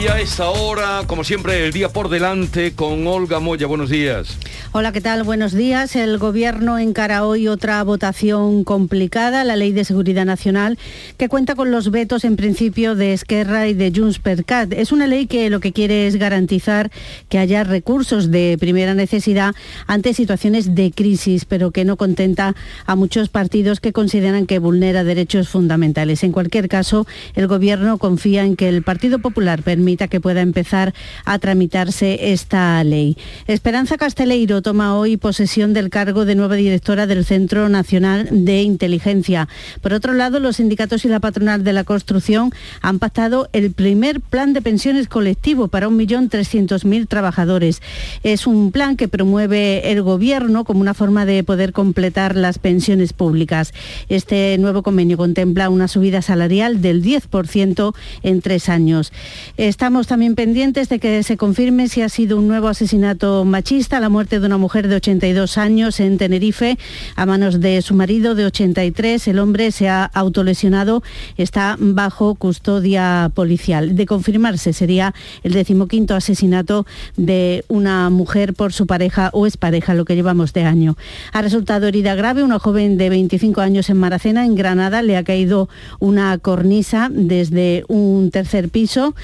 Y a esta hora, como siempre, el día por delante con Olga Moya. Buenos días. Hola, ¿qué tal? Buenos días. El Gobierno encara hoy otra votación complicada, la Ley de Seguridad Nacional, que cuenta con los vetos en principio de Esquerra y de Junts per Cat. Es una ley que lo que quiere es garantizar que haya recursos de primera necesidad ante situaciones de crisis, pero que no contenta a muchos partidos que consideran que vulnera derechos fundamentales. En cualquier caso, el Gobierno confía en que el Partido Popular que pueda empezar a tramitarse esta ley. Esperanza Casteleiro toma hoy posesión del cargo de nueva directora del Centro Nacional de Inteligencia. Por otro lado, los sindicatos y la patronal de la construcción han pactado el primer plan de pensiones colectivo para 1.300.000 trabajadores. Es un plan que promueve el Gobierno como una forma de poder completar las pensiones públicas. Este nuevo convenio contempla una subida salarial del 10% en tres años. Estamos también pendientes de que se confirme si ha sido un nuevo asesinato machista, la muerte de una mujer de 82 años en Tenerife a manos de su marido de 83. El hombre se ha autolesionado, está bajo custodia policial. De confirmarse sería el decimoquinto asesinato de una mujer por su pareja o expareja, lo que llevamos de año. Ha resultado herida grave una joven de 25 años en Maracena, en Granada. Le ha caído una cornisa desde un tercer piso.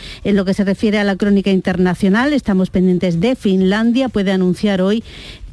Que se refiere a la crónica internacional, estamos pendientes de Finlandia. Puede anunciar hoy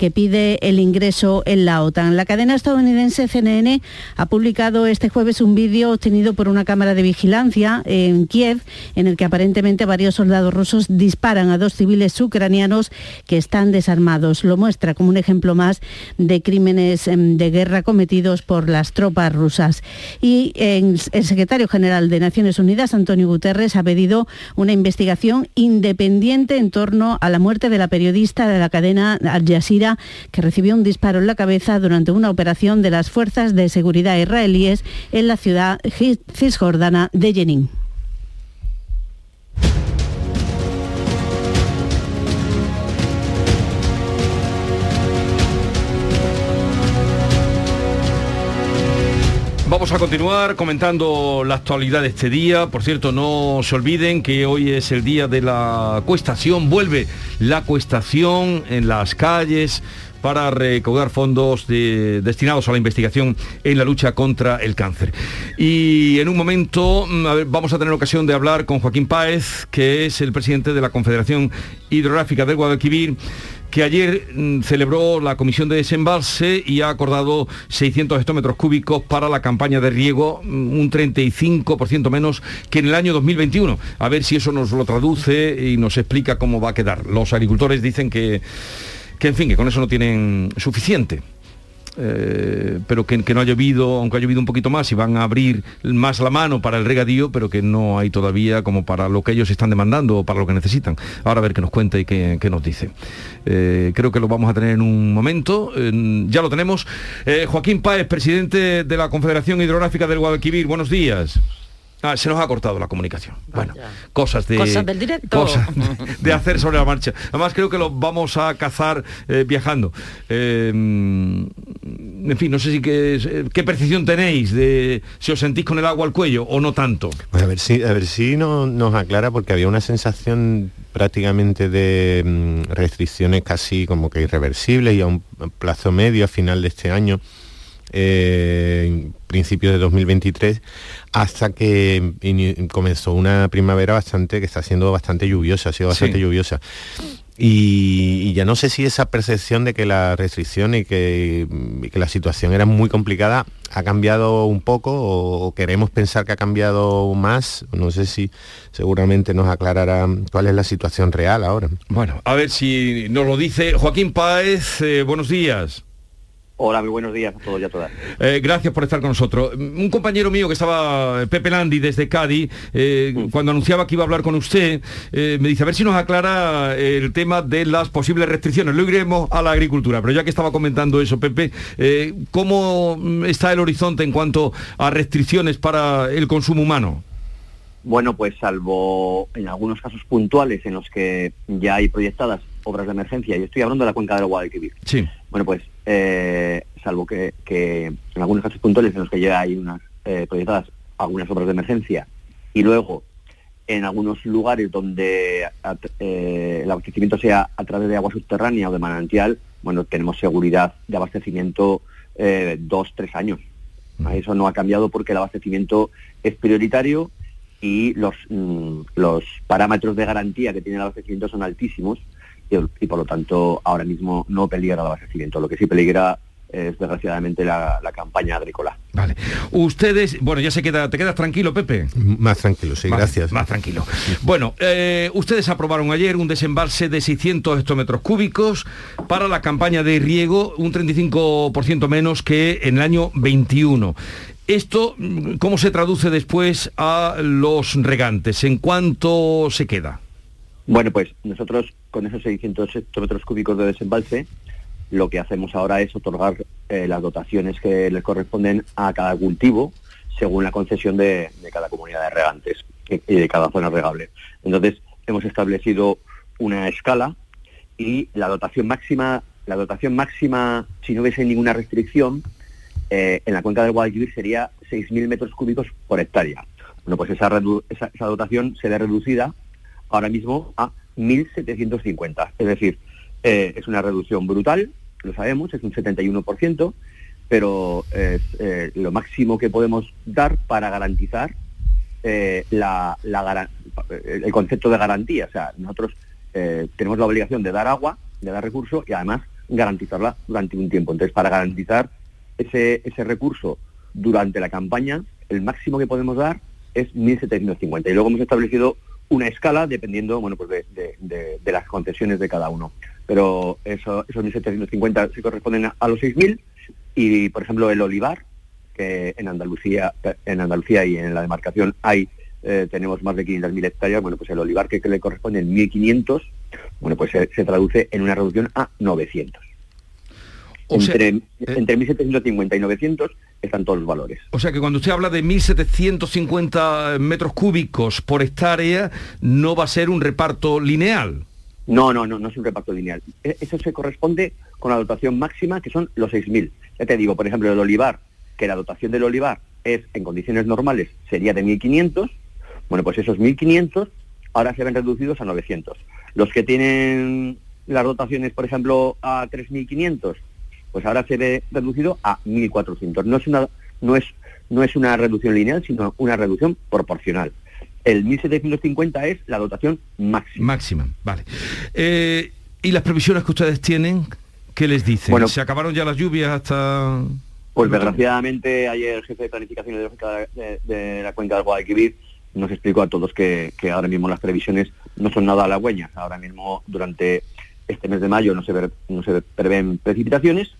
que pide el ingreso en la OTAN. La cadena estadounidense CNN ha publicado este jueves un vídeo obtenido por una cámara de vigilancia en Kiev, en el que aparentemente varios soldados rusos disparan a dos civiles ucranianos que están desarmados. Lo muestra como un ejemplo más de crímenes em, de guerra cometidos por las tropas rusas. Y el secretario general de Naciones Unidas, Antonio Guterres, ha pedido una investigación independiente en torno a la muerte de la periodista de la cadena Al Jazeera que recibió un disparo en la cabeza durante una operación de las fuerzas de seguridad israelíes en la ciudad cisjordana de Jenin. Vamos a continuar comentando la actualidad de este día. Por cierto, no se olviden que hoy es el día de la cuestación. Vuelve la cuestación en las calles para recaudar fondos destinados a la investigación en la lucha contra el cáncer. Y en un momento mm, vamos a tener ocasión de hablar con Joaquín Páez, que es el presidente de la Confederación Hidrográfica del Guadalquivir que ayer mm, celebró la comisión de desembalse y ha acordado 600 hectómetros cúbicos para la campaña de riego, mm, un 35% menos que en el año 2021. A ver si eso nos lo traduce y nos explica cómo va a quedar. Los agricultores dicen que, que en fin, que con eso no tienen suficiente. Eh, pero que, no ha llovido, aunque ha llovido un poquito más, y van a abrir más la mano para el regadío, pero que no hay todavía como para lo que ellos están demandando o para lo que necesitan. Ahora a ver qué nos cuenta y qué, nos dice. Eh, creo que lo vamos a tener en un momento. ya lo tenemos. Eh, Joaquín Páez, presidente de la Confederación Hidrográfica del Guadalquivir. Buenos días. Ah, se nos ha cortado la comunicación. Ah, bueno, cosas de... Cosas del directo. de hacer sobre la marcha. Además creo que lo vamos a cazar eh, viajando. Eh, en fin, no sé si qué, qué percepción tenéis de si os sentís con el agua al cuello o no tanto. Pues a ver si, a ver si no, nos aclara porque había una sensación prácticamente de mm, restricciones casi como que irreversibles y a un plazo medio a final de este año eh, en principios de 2023, hasta que comenzó una primavera bastante, que está siendo bastante lluviosa, ha sido bastante lluviosa. Y, ya no sé si esa percepción de que la restricción y que, la situación era muy complicada ha cambiado un poco o, queremos pensar que ha cambiado más. No sé si seguramente nos aclarará cuál es la situación real ahora. Bueno, a ver si nos lo dice Joaquín Páez. Eh, buenos días. Hola, muy buenos días a todos y a todas. Eh, gracias por estar con nosotros. Un compañero mío que estaba, Pepe Landi, desde Cádiz, eh, mm. cuando anunciaba que iba a hablar con usted, eh, me dice, a ver si nos aclara el tema de las posibles restricciones. Lo iremos a la agricultura, pero ya que estaba comentando eso, Pepe, ¿cómo está el horizonte en cuanto a restricciones para el consumo humano? Bueno, pues salvo en algunos casos puntuales en los que ya hay proyectadas obras de emergencia, y estoy hablando de la cuenca del Guadalquivir. Sí. Bueno, pues, eh, salvo que, que en algunos casos puntuales en los que ya hay unas eh, proyectadas algunas obras de emergencia y luego en algunos lugares donde eh, el abastecimiento sea a través de agua subterránea o de manantial, bueno, tenemos seguridad de abastecimiento eh, dos, tres años. Eso no ha cambiado porque el abastecimiento es prioritario y los, mm, los parámetros de garantía que tiene el abastecimiento son altísimos y, y, por lo tanto ahora mismo no peligra el abastecimiento. Lo que sí peligra es desgraciadamente la, la, campaña agrícola. Vale. Ustedes, bueno, ya se queda, ¿te quedas tranquilo, Pepe? Más tranquilo, sí, Vale, gracias. Más tranquilo. Bueno, eh, ustedes aprobaron ayer un desembalse de 600 hectómetros cúbicos para la campaña de riego, un 35% menos que en el año 21. ¿Esto cómo se traduce después a los regantes? ¿En cuánto se queda? Bueno, pues nosotros con esos 600 hectómetros cúbicos de desembalse lo que hacemos ahora es otorgar eh, las dotaciones que les corresponden a cada cultivo según la concesión de, cada comunidad de regantes y de cada zona regable. Entonces, hemos establecido una escala y la dotación máxima, la dotación máxima, si no hubiese ninguna restricción, eh, en la cuenca del Guadalquivir sería 6.000 metros cúbicos por hectárea. Bueno, pues esa, esa, esa dotación se ve reducida ahora mismo a 1.750. Es decir, eh, es una reducción brutal, lo sabemos, es un 71%, pero es eh, lo máximo que podemos dar para garantizar eh, la, la, el concepto de garantía. O sea, nosotros eh, tenemos la obligación de dar agua, de dar recurso y además garantizarla durante un tiempo. Entonces, para garantizar ese, ese recurso durante la campaña, el máximo que podemos dar es 1.750. Y luego hemos establecido una escala dependiendo bueno, pues de, de, de, de las concesiones de cada uno pero eso, esos 1.750 se corresponden a, a los 6.000 y, por ejemplo, el olivar, que en Andalucía, en Andalucía y en la demarcación hay, eh, tenemos más de 500.000 hectáreas, bueno, pues el olivar que, que le corresponde en 1.500, bueno, pues se, se, traduce en una reducción a 900. O sea, entre, eh, entre 1.750 y 900 están todos los valores. O sea que cuando usted habla de 1.750 metros cúbicos por hectárea, no va a ser un reparto lineal. No, no, no, no es un reparto lineal. Eso se corresponde con la dotación máxima, que son los 6.000. Ya te digo, por ejemplo, el olivar, que la dotación del olivar es, en condiciones normales, sería de 1.500. Bueno, pues esos 1.500 ahora se ven reducidos a 900. Los que tienen las dotaciones, por ejemplo, a 3.500, pues ahora se ve reducido a 1.400. No es una, no es, no es una reducción lineal, sino una reducción proporcional. El 1750 es la dotación máxima. Máxima, vale. Eh, ¿Y las previsiones que ustedes tienen? ¿Qué les dicen? Bueno, ¿Se acabaron ya las lluvias hasta...? Pues desgraciadamente ayer el jefe de planificación de, de, de la cuenca del Guadalquivir nos explicó a todos que, que, ahora mismo las previsiones no son nada halagüeñas. Ahora mismo durante este mes de mayo no se, ver, no se prevén precipitaciones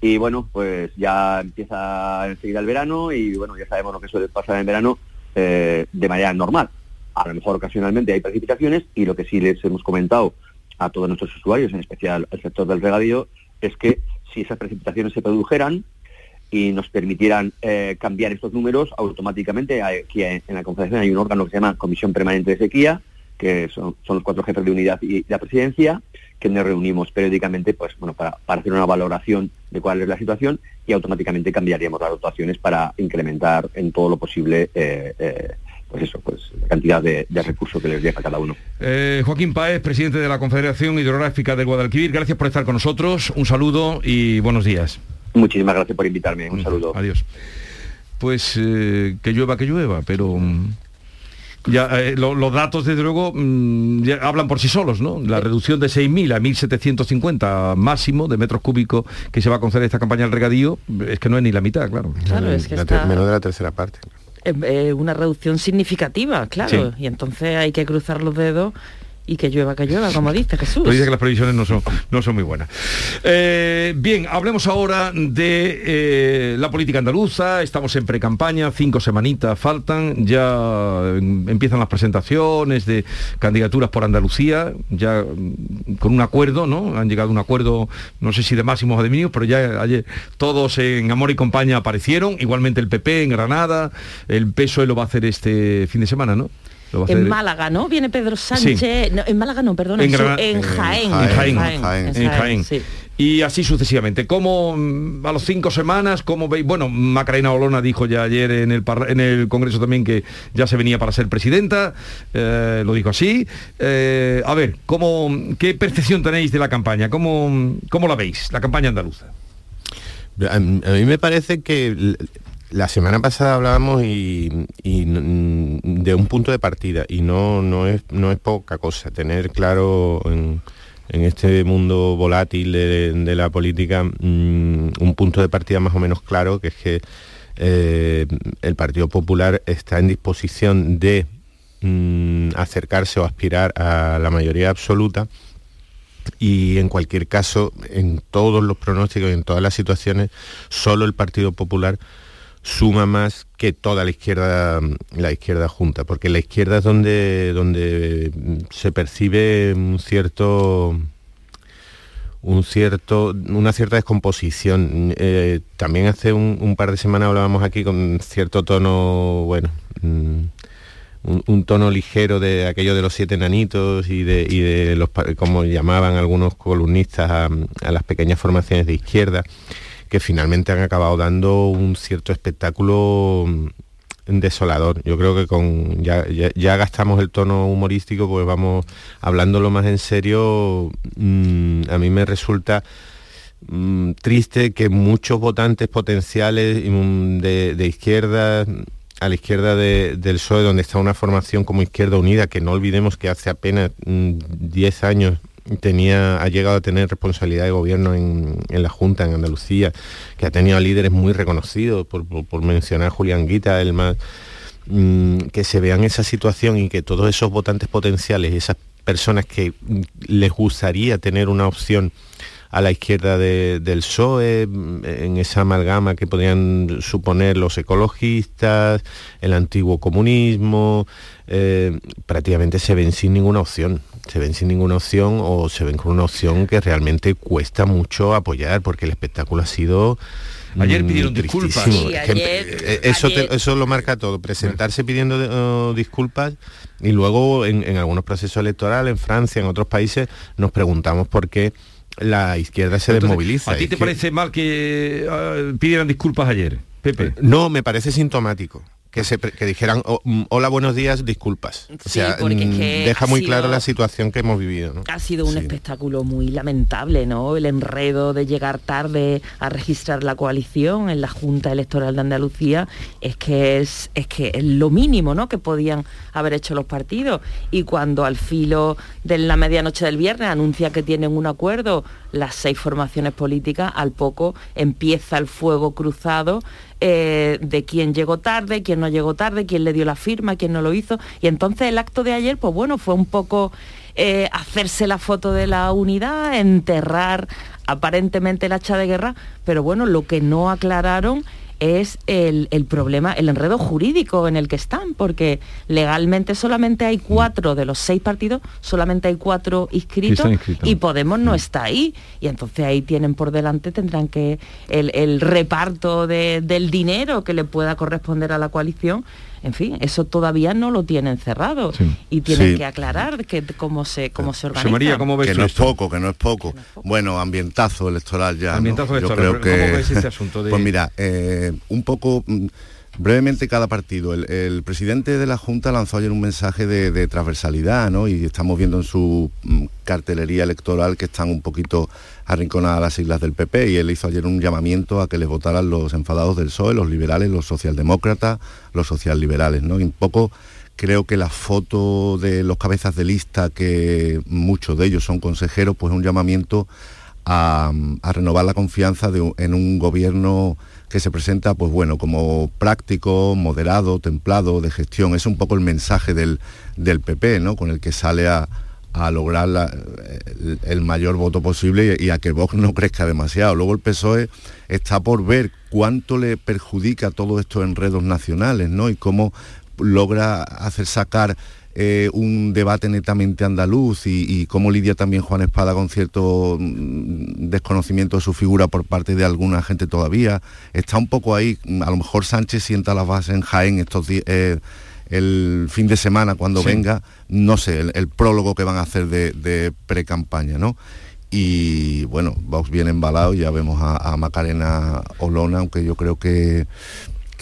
y bueno, pues ya empieza enseguida el verano y bueno, ya sabemos lo que suele pasar en verano eh, de manera normal. A lo mejor ocasionalmente hay precipitaciones y lo que sí les hemos comentado a todos nuestros usuarios, en especial al sector del regadío, es que si esas precipitaciones se produjeran y nos permitieran eh, cambiar estos números, automáticamente aquí en la Confederación hay un órgano que se llama Comisión Permanente de Sequía, que son, son los cuatro jefes de unidad y la presidencia, que nos reunimos periódicamente pues bueno para, para, hacer una valoración de cuál es la situación y automáticamente cambiaríamos las dotaciones para incrementar en todo lo posible eh, eh, pues eso, pues la cantidad de, de, recursos que les llega a cada uno. Eh, Joaquín Paez, presidente de la Confederación Hidrográfica de Guadalquivir, gracias por estar con nosotros, un saludo y buenos días. Muchísimas gracias por invitarme, un saludo. Adiós. Pues que llueva, que llueva, pero ya, eh, lo, los datos, desde luego, mmm, ya hablan por sí solos, ¿no? La reducción de 6.000 a 1.750 máximo de metros cúbicos que se va a conceder esta campaña del regadío, es que no es ni la mitad, claro. Claro, es que la está... Menos de la tercera parte. Es eh, una reducción significativa, claro. Sí. Y entonces hay que cruzar los dedos y que llueva, que llueva, como dice Jesús. Pero que las previsiones no son, no son muy buenas. Eh, bien, hablemos ahora de eh, la política andaluza. Estamos en pre-campaña, cinco semanitas faltan. Ya empiezan las presentaciones de candidaturas por Andalucía, ya con un acuerdo, ¿no? Han llegado a un acuerdo, no sé si de máximos o de mínimos, pero ya ayer todos en Amor y Compañía aparecieron. Igualmente el PP en Granada, el PSOE lo va a hacer este fin de semana, ¿no? En Málaga, ¿no? Viene Pedro Sánchez, en Málaga no, perdón, en, Jaén, en Jaén, en Jaén, y así sucesivamente. ¿Cómo mm, a los cinco semanas, cómo veis? Bueno, Macarena Olona dijo ya ayer en el, en el Congreso también que ya se venía para ser presidenta, eh, lo dijo así. Eh, a ver, ¿cómo, ¿qué percepción tenéis de la campaña? ¿Cómo, cómo la veis, la campaña andaluza? A mí me parece que la semana pasada hablábamos y, de un punto de partida y no, no, es, no es poca cosa tener claro en, este mundo volátil de, la política mm, un punto de partida más o menos claro que es que eh, el Partido Popular está en disposición de mm, acercarse o aspirar a la mayoría absoluta y en cualquier caso, en todos los pronósticos y en todas las situaciones, solo el Partido Popular suma más que toda la izquierda la izquierda junta porque la izquierda es donde donde se percibe un cierto un cierto una cierta descomposición. Eh, también hace un, par de semanas hablábamos aquí con cierto tono bueno mm, un, tono ligero de aquello de los siete nanitos y de, y de los, como llamaban algunos columnistas a, las pequeñas formaciones de izquierda, que finalmente han acabado dando un cierto espectáculo mm, desolador. Yo creo que con ya, gastamos el tono humorístico, pues vamos hablándolo más en serio. Mm, a mí me resulta mm, triste que muchos votantes potenciales de, izquierda a la izquierda del PSOE, donde está una formación como Izquierda Unida, que no olvidemos que hace apenas 10 mm, años tenía, ha llegado a tener responsabilidad de gobierno en, la Junta, en Andalucía, que ha tenido líderes muy reconocidos, por, mencionar Julián Guita, el más, mm, que se vean esa situación y que todos esos votantes potenciales, esas personas que les gustaría tener una opción a la izquierda del PSOE, en esa amalgama que podrían suponer los ecologistas, el antiguo comunismo, eh, prácticamente se ven sin ninguna opción. Se ven sin ninguna opción o se ven con una opción que realmente cuesta mucho apoyar porque el espectáculo ha sido... Ayer mm, pidieron disculpas. Eh, eso, eso lo marca todo. Presentarse pidiendo disculpas y luego en, en algunos procesos electorales, en Francia, en otros países, nos preguntamos por qué la izquierda se desmoviliza. ¿A ti te parece mal que ah, pidieran disculpas ayer, Pepe? No, me parece sintomático que, dijeran oh, mm, hola buenos días disculpas o sea mm, deja muy claro la situación que hemos vivido ha sido un espectáculo muy lamentable no el enredo de llegar tarde a registrar la coalición en la junta electoral de Andalucía es que es es que es lo mínimo no que podían haber hecho los partidos. Y cuando al filo de la medianoche del viernes anuncia que tienen un acuerdo las seis formaciones políticas al poco empieza el fuego cruzado eh, de quién llegó tarde, quién no llegó tarde, quién le dio la firma, quién no lo hizo. Y entonces el acto de ayer, pues bueno, fue un poco eh, hacerse la foto de la unidad, enterrar aparentemente el hacha de guerra, pero bueno, lo que no aclararon es el, problema, el enredo jurídico en el que están, porque legalmente solamente hay cuatro de los seis partidos, solamente hay cuatro inscritos y Podemos no mm. está ahí. Y entonces ahí tienen por delante, tendrán que el, reparto del dinero que le pueda corresponder a la coalición en fin, eso todavía no lo tienen cerrado y tienen que aclarar que, cómo se cómo se organiza. María, ¿cómo ves que, no es poco, que no es poco, Bueno, ambientazo electoral ya. Ambientazo electoral. creo ¿Cómo ves este asunto Pues mira, eh, un poco mm, Brevemente cada partido. El, presidente de la Junta lanzó ayer un mensaje de, transversalidad, ¿no? Y estamos viendo en su mm, cartelería electoral que están un poquito arrinconadas las siglas del PP y él hizo ayer un llamamiento a que les votaran los enfadados del PSOE, los liberales, los socialdemócratas, los socialliberales, ¿no? Y un poco creo que la foto de los cabezas de lista, que muchos de ellos son consejeros, pues es un llamamiento a, renovar la confianza en un gobierno que se presenta pues bueno como práctico, moderado, templado, de gestión. Es un poco el mensaje del, del PP, ¿no? Con el que sale a, lograr el, mayor voto posible y, a que Vox no crezca demasiado. Luego el PSOE está por ver cuánto le perjudica todos estos enredos nacionales, ¿no? Y cómo logra hacer sacar eh, un debate netamente andaluz y, cómo lidia también Juan Espada con cierto mm, desconocimiento de su figura por parte de alguna gente todavía. Está un poco ahí, a lo mejor Sánchez sienta las bases en Jaén estos días. Eh, el fin de semana cuando venga, no sé, el, prólogo que van a hacer de, de pre-campaña, ¿no? Y bueno, Vox viene embalado, ya vemos a, Macarena Olona, aunque yo creo que,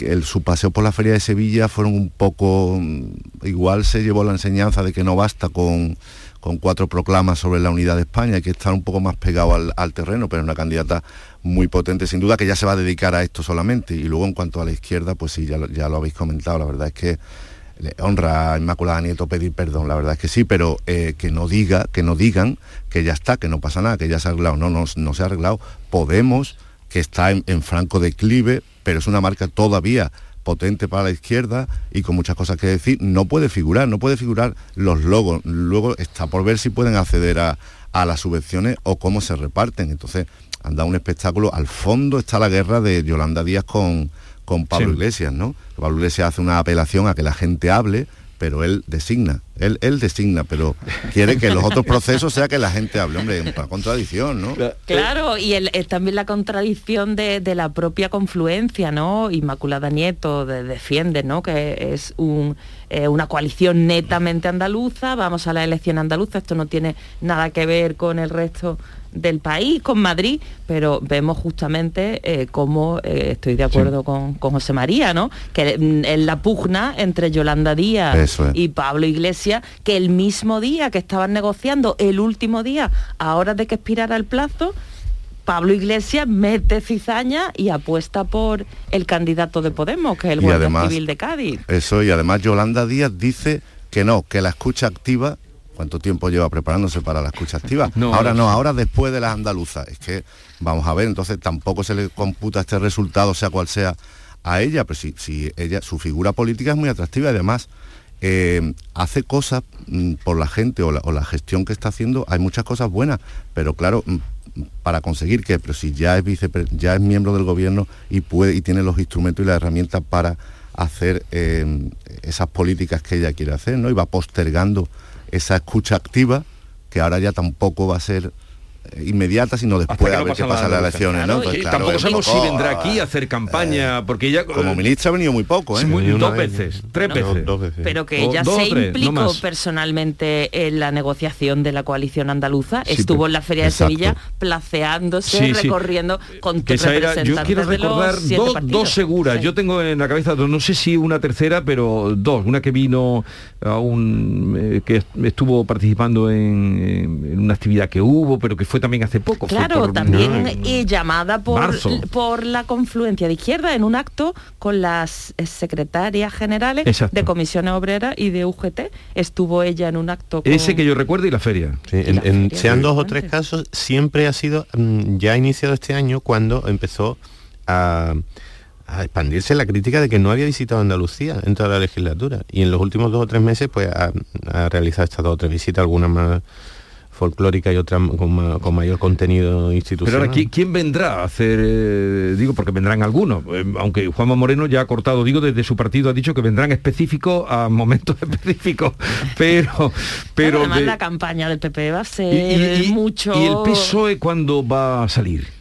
el, su paseo por la Feria de Sevilla fueron un poco, mm, igual se llevó la enseñanza de que no basta con, con cuatro proclamas sobre la unidad de España, hay que estar un poco más pegado al, terreno, pero es una candidata muy potente, sin duda que ya se va a dedicar a esto solamente. Y luego en cuanto a la izquierda, pues sí, ya ya lo habéis comentado, la verdad es que le honra a Inmaculada Nieto pedir perdón, la verdad es que sí, pero eh, que no diga, que no digan que ya está, que no pasa nada, que ya se ha arreglado. No, no, no se ha arreglado. Podemos, que está en, franco declive, pero es una marca todavía potente para la izquierda y con muchas cosas que decir, no puede figurar, no puede figurar los logos. Luego está por ver si pueden acceder a, a las subvenciones o cómo se reparten. Entonces, han dado un espectáculo. Al fondo está la guerra de Yolanda Díaz con, con Pablo Iglesias, ¿no? Pablo Iglesias hace una apelación a que la gente hable, pero él designa, él, él designa, pero quiere que los otros procesos sea que la gente hable, hombre, una contradicción, ¿no? Claro, y es también la contradicción de, la propia confluencia, ¿no? Inmaculada Nieto defiende, ¿no? Que es un, eh, una coalición netamente andaluza, vamos a la elección andaluza, esto no tiene nada que ver con el resto del país, con Madrid, pero vemos justamente eh, cómo eh, estoy de acuerdo con, José María, ¿no? Que mm, en la pugna entre Yolanda Díaz y Pablo Iglesias, que el mismo día que estaban negociando, el último día, a hora de que expirara el plazo, Pablo Iglesias mete cizaña y apuesta por el candidato de Podemos, que es el Guardia Civil de Cádiz. Eso, y además Yolanda Díaz dice que no, que la escucha activa ¿Cuánto tiempo lleva preparándose para la escucha activa? ahora no, ahora después de las andaluzas. Es que, vamos a ver, entonces tampoco se le computa este resultado, sea cual sea, a ella, pero si, si ella, su figura política es muy atractiva y además eh, hace cosas mm, por la gente o la, gestión que está haciendo, hay muchas cosas buenas, pero claro, mm, para conseguir que, pero si ya es ya es miembro del gobierno y puede y tiene los instrumentos y las herramientas para hacer eh, esas políticas que ella quiere hacer, ¿no? Y va postergando esa escucha activa, que ahora ya tampoco va a ser inmediata, sino después de haber que pasar las elecciones. ¿no? Pues tampoco sabemos si vendrá aquí a hacer campaña, eh, porque ella... Como ministra ha venido muy poco, ¿eh? dos veces, tres veces. Pero que ella se implicó personalmente en la negociación de la coalición andaluza, estuvo en la Feria de Sevilla placeándose, recorriendo con que Yo quiero recordar dos, dos, seguras, yo tengo en la cabeza dos, no sé si una tercera, pero dos. Una que vino a un... Eh, que estuvo participando en, en una actividad que hubo, pero que fue fue también hace poco. Claro, también y llamada por, por la confluencia de izquierda en un acto con las secretarias generales de comisiones obreras y de UGT. Estuvo ella en un acto. Ese que yo recuerdo y la feria. sean dos o tres casos, siempre ha sido, mm, ya ha iniciado este año cuando empezó a expandirse la crítica de que no había visitado Andalucía en toda la legislatura y en los últimos dos o tres meses pues ha, ha realizado estas dos o tres visitas, algunas más folclórica y otra con, mayor contenido institucional. Pero ahora, ¿quién, vendrá a hacer, eh, digo, porque vendrán algunos, eh, aunque Juanma Moreno ya ha cortado, digo, desde su partido ha dicho que vendrán específicos a momentos específicos, pero... pero además la campaña del PP va a ser mucho... ¿Y el PSOE cuándo va a salir?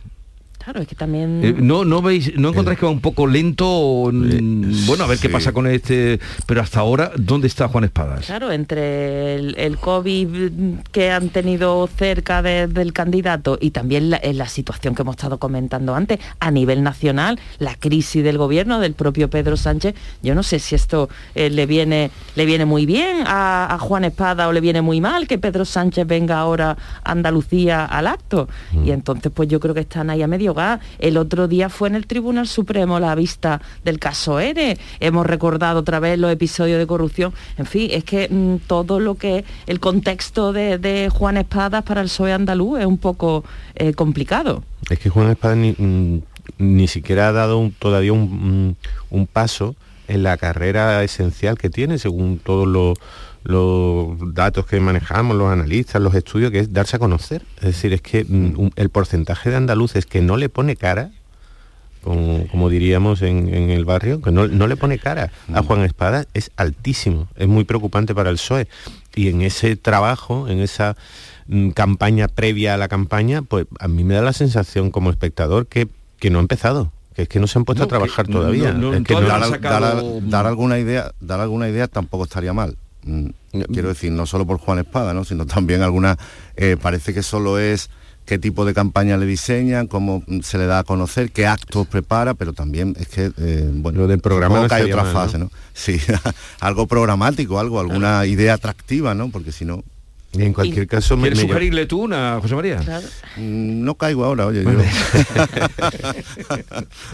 Claro, es que también... Eh, no, no veis, ¿no encontráis que va un poco lento? Mm, bueno, a ver qué pasa con este... Pero hasta ahora, ¿dónde está Juan Espadas? Claro, entre el, COVID que han tenido cerca del candidato y también la, la, situación que hemos estado comentando antes, a nivel nacional, la crisis del gobierno del propio Pedro Sánchez, yo no sé si esto eh, le, viene, le viene muy bien a, Juan Espada o le viene muy mal que Pedro Sánchez venga ahora a Andalucía al acto. Mm. Y entonces pues yo creo que están ahí a medio el otro día fue en el Tribunal Supremo la vista del caso ERE. Hemos recordado otra vez los episodios de corrupción. En fin, es que mm, todo lo que el contexto de, Juan Espadas para el PSOE andaluz es un poco eh, complicado. Es que Juan Espadas ni, mm, siquiera ha dado todavía un, un paso en la carrera esencial que tiene, según todos los los datos que manejamos, los analistas, los estudios, que es darse a conocer. Es decir, es que mm, el porcentaje de andaluces que no le pone cara, como, diríamos en, el barrio, que no, le pone cara a mm. Juan Espada, es altísimo, es muy preocupante para el PSOE. Y en ese trabajo, en esa mm, campaña previa a la campaña, pues a mí me da la sensación como espectador que, que no ha empezado que es que no se han puesto a trabajar todavía. dar, alguna idea, dar alguna idea tampoco estaría mal. Mm, quiero decir, no solo por Juan Espada, ¿no? sino también alguna, eh, parece que solo es qué tipo de campaña le diseñan, cómo se le da a conocer, qué actos prepara, pero también es que, eh, bueno, Lo del programa no hay otra fase, ¿no? Sí, algo programático, algo, alguna idea atractiva, ¿no? Porque si no, y en cualquier caso... ¿Quieres me, sugerirle tú una, José María? Mm, no caigo ahora, oye. Yo.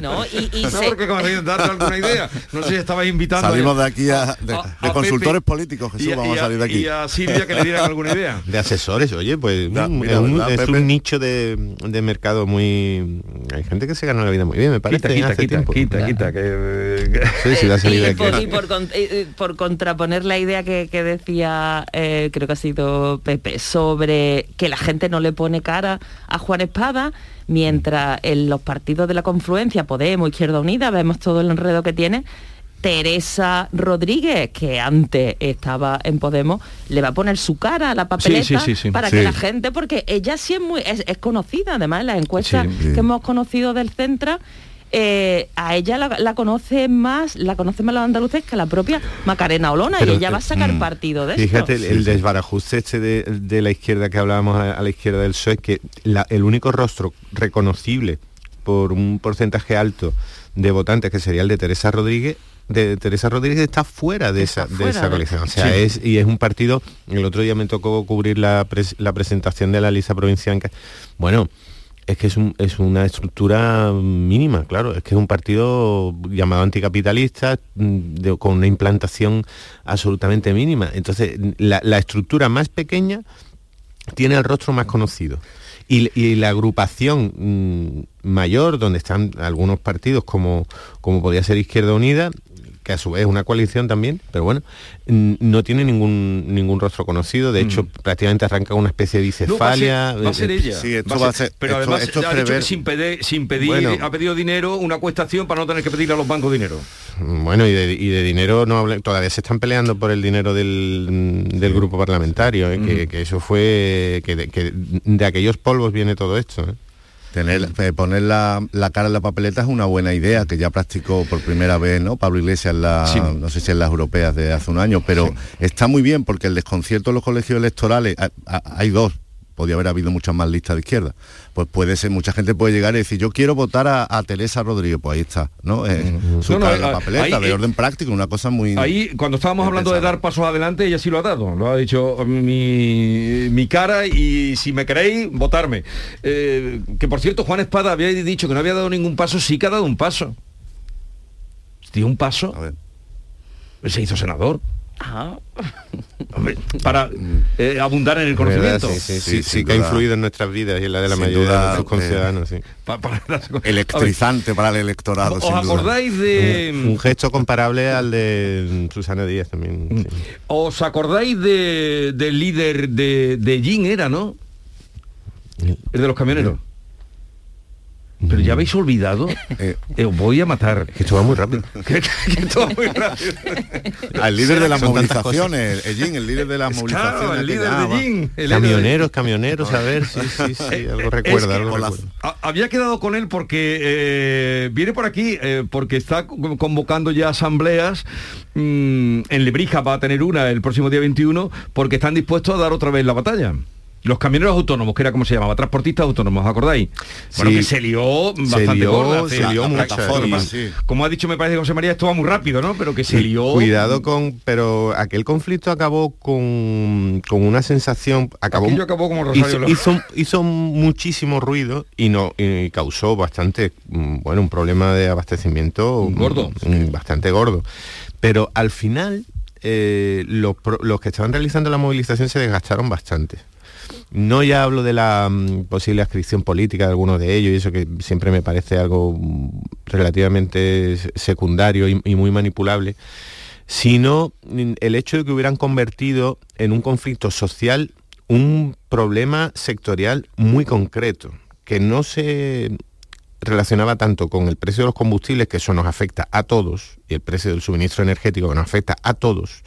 no, y, y no, se... porque como darle alguna idea. No sé si estabais invitando... Salimos de aquí a, de, consultores políticos, Jesús, vamos a, salir de aquí. Y a Silvia que le dieran alguna idea. De asesores, oye, pues da, mm, es, un, es un, nicho de, de, mercado muy... Hay gente que se gana la vida muy bien, me parece. Quita, quita, quita, quita, quita, que... Sí, sí, la salida y, por, y por, por, contraponer la idea que, que decía, eh, creo que ha sido Pepe, sobre que la gente no le pone cara a Juan Espada, mientras en los partidos de la confluencia, Podemos, Izquierda Unida, vemos todo el enredo que tiene, Teresa Rodríguez, que antes estaba en Podemos, le va a poner su cara a la papeleta para que la gente, porque ella sí es muy es, conocida, además en las encuestas que hemos conocido del Centra, eh, a ella la, conoce más, la conoce más los andaluces que a la propia Macarena Olona y ella va a sacar mm, partido de Fíjate, el, desbarajuste este de, la izquierda que hablábamos a, la izquierda del PSOE, que el único rostro reconocible por un porcentaje alto de votantes, que sería el de Teresa Rodríguez, de Teresa Rodríguez está fuera de esa, de esa coalición. O sea, es, y es un partido, el otro día me tocó cubrir la, la presentación de la lista provincial. Bueno, es que es, una estructura mínima, claro, es que es un partido llamado anticapitalista mm, con una implantación absolutamente mínima. Entonces, la, estructura más pequeña tiene el rostro más conocido. Y, la agrupación mm, mayor, donde están algunos partidos como, como podría ser Izquierda Unida, que a su vez es una coalición también, pero bueno, no tiene ningún ningún rostro conocido, de hecho mm. prácticamente arranca una especie de bicefalia. va, a ser, ella. Sí, esto va a ser, pero además esto ha sin pedir, sin pedir ha pedido dinero, una cuestación para no tener que pedirle a los bancos dinero. Bueno, y de, dinero no todavía se están peleando por el dinero del, grupo parlamentario, ¿eh? que, eso fue que de, aquellos polvos viene todo esto. ¿eh? Tener, eh, poner la, cara en la papeleta es una buena idea, que ya practicó por primera vez, ¿no? Pablo Iglesias, la, no sé si en las europeas de hace un año, pero está muy bien porque el desconcierto en los colegios electorales, hay dos, podía haber habido muchas más listas de izquierda. Pues puede ser, mucha gente puede llegar y decir, yo quiero votar a, Teresa Rodríguez, pues ahí está, ¿no? Eh, su en la papeleta, de orden práctico, una cosa muy... Ahí, cuando estábamos hablando de dar pasos adelante, ella sí lo ha dado, lo ha dicho mi, mi cara y si me queréis, votarme. Eh, que por cierto, Juan Espada había dicho que no había dado ningún paso, sí que ha dado un paso. Dio un paso. A ver. Se hizo senador. para eh, abundar en el conocimiento. Sí, sí, sí, que ha influido en nuestras vidas y en la de la mayoría de los conciudadanos. Electrizante para el electorado. ¿Os acordáis de...? Un, gesto comparable al de Susana Díaz también. Mm. ¿Os acordáis de, del líder de, de Jin era, no? El de los camioneros. Pero ya habéis olvidado, eh, eh, os voy a matar. Que esto va muy rápido. que, esto va muy rápido. Al líder de las movilizaciones, el, el líder de las movilizaciones. el líder de Jin. camioneros, camioneros, a ver, sí, sí, sí, eh, algo recuerda. algo Había quedado con él porque viene por aquí, porque está convocando ya asambleas. Mm, en Lebrija va a tener una el próximo día 21, porque están dispuestos a dar otra vez la batalla. Los camioneros autónomos, que era como se llamaba, transportistas autónomos, acordáis? Bueno, que se lió bastante gorda, se lió Como ha dicho, me parece José María, esto va muy rápido, ¿no? Pero que se lió. Cuidado con. Pero aquel conflicto acabó con, con una sensación. Acabó, acabó como Rosario hizo, hizo, muchísimo ruido y no y causó bastante, mm, bueno, un problema de abastecimiento gordo. Mm, bastante gordo. Pero al final. Eh, los, los que estaban realizando la movilización se desgastaron bastante. No ya hablo de la mm, posible adscripción política de algunos de ellos, y eso que siempre me parece algo relativamente secundario y, muy manipulable, sino mm, el hecho de que hubieran convertido en un conflicto social un problema sectorial muy concreto, que no se relacionaba tanto con el precio de los combustibles, que eso nos afecta a todos, y el precio del suministro energético que nos afecta a todos,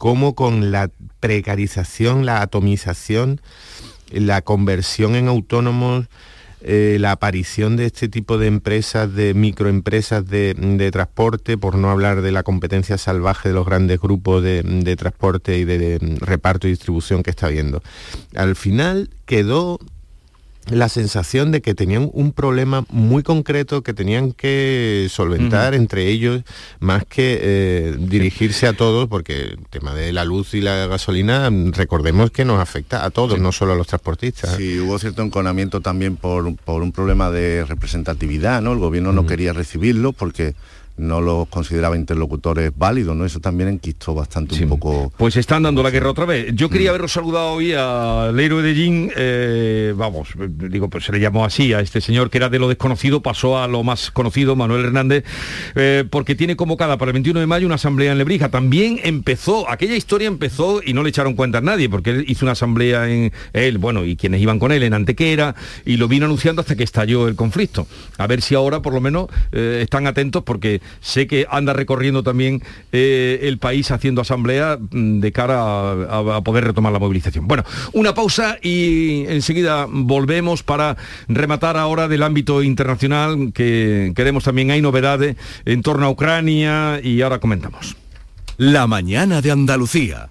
como con la precarización, la atomización, la conversión en autónomos eh, la aparición de este tipo de empresas, de microempresas de, transporte, por no hablar de la competencia salvaje de los grandes grupos de, transporte y de, reparto y distribución que está habiendo. Al final quedó la sensación de que tenían un problema muy concreto que tenían que solventar entre ellos, más que eh, dirigirse a todos, porque el tema de la luz y la gasolina, recordemos que nos afecta a todos, no solo a los transportistas. Sí, hubo cierto enconamiento también por, un problema de representatividad, ¿no? El gobierno no quería recibirlo porque no los consideraba interlocutores válidos, ¿no? Eso también enquistó bastante un poco... Pues están dando la guerra otra vez. Yo quería mm. haberos saludado hoy al héroe de Jin, eh, vamos, digo, pues se le llamó así, a este señor que era de lo desconocido, pasó a lo más conocido, Manuel Hernández, eh, porque tiene convocada para el 21 de mayo una asamblea en Lebrija. También empezó, aquella historia empezó y no le echaron cuenta a nadie, porque él hizo una asamblea en él, bueno, y quienes iban con él en Antequera, y lo vino anunciando hasta que estalló el conflicto. A ver si ahora por lo menos eh, están atentos porque Sé que anda recorriendo también eh, el país haciendo asamblea mm, de cara a, poder retomar la movilización. Bueno, una pausa y enseguida volvemos para rematar ahora del ámbito internacional que queremos también hay novedades en torno a Ucrania y ahora comentamos. La mañana de Andalucía.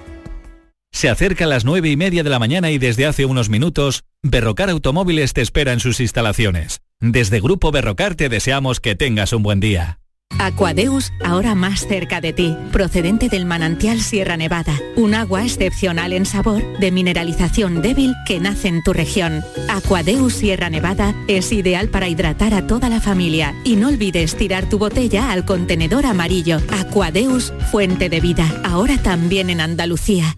Se acerca a las 9 y media de la mañana y desde hace unos minutos, Berrocar Automóviles te espera en sus instalaciones. Desde Grupo Berrocar te deseamos que tengas un buen día. Aquadeus, ahora más cerca de ti, procedente del manantial Sierra Nevada, un agua excepcional en sabor, de mineralización débil que nace en tu región. Aquadeus Sierra Nevada es ideal para hidratar a toda la familia y no olvides tirar tu botella al contenedor amarillo. Aquadeus, fuente de vida, ahora también en Andalucía.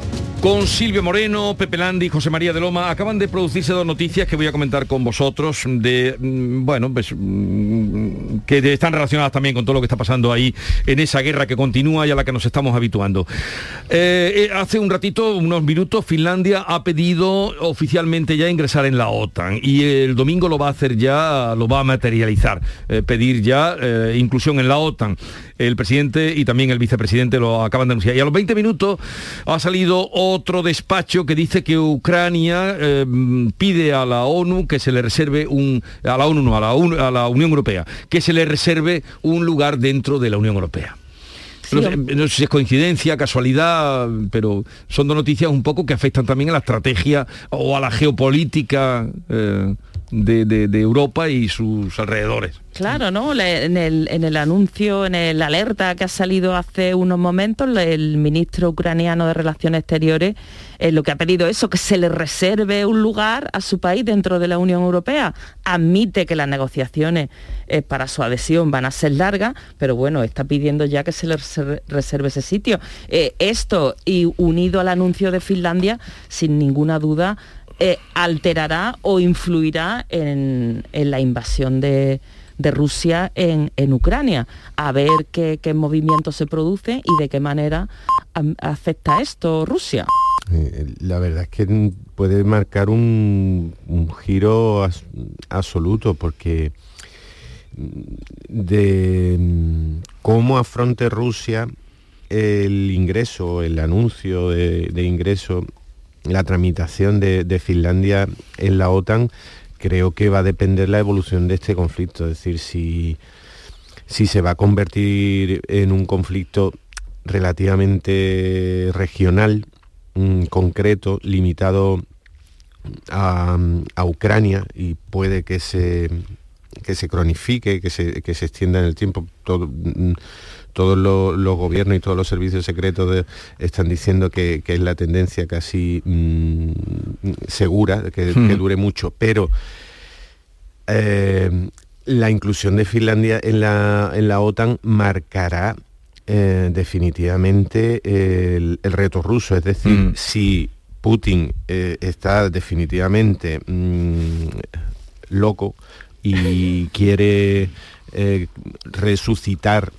Con Silvio Moreno, Pepe Landi y José María de Loma acaban de producirse dos noticias que voy a comentar con vosotros de, mm, bueno, pues, mm, que están relacionadas también con todo lo que está pasando ahí en esa guerra que continúa y a la que nos estamos habituando. Eh, eh, hace un ratito, unos minutos, Finlandia ha pedido oficialmente ya ingresar en la OTAN y el domingo lo va a hacer ya, lo va a materializar, eh, pedir ya inclusión en la OTAN el presidente y también el vicepresidente lo acaban de anunciar. Y a los 20 minutos ha salido otro despacho que dice que Ucrania eh, pide a la ONU que se le reserve un, a la ONU no, a la, a la Unión Europea, que se le reserve un lugar dentro de la Unión Europea. No, sé, si es coincidencia, casualidad, pero son dos noticias un poco que afectan también a la estrategia o a la geopolítica. Eh, de, Europa y sus alrededores. Claro, ¿no? En el, en el anuncio, en el alerta que ha salido hace unos momentos, el ministro ucraniano de Relaciones Exteriores eh, lo que ha pedido eso, que se le reserve un lugar a su país dentro de la Unión Europea. Admite que las negociaciones eh, para su adhesión van a ser largas, pero bueno, está pidiendo ya que se le reserve ese sitio. Eh, esto y unido al anuncio de Finlandia, sin ninguna duda, alterará o influirá en, la invasión de, Rusia en, Ucrania, a ver qué, qué movimiento se produce y de qué manera afecta esto Rusia. Eh, la verdad es que puede marcar un, giro absoluto porque mm, de mm, cómo afronte Rusia el ingreso, el anuncio de, ingreso, la tramitación de, Finlandia en la OTAN, creo que va a depender la evolución de este conflicto. Es decir, si, si se va a convertir en un conflicto relativamente regional, concreto, limitado a, Ucrania y puede que se, que se cronifique, que se, que se extienda en el tiempo. Mm, todos los, gobiernos y todos los servicios secretos están diciendo que, es la tendencia casi mm, segura, que, hmm. dure mucho, pero eh, la inclusión de Finlandia en la, en la OTAN marcará eh, definitivamente el, reto ruso. Es decir, mm. si Putin eh, está definitivamente mm, loco y quiere resucitar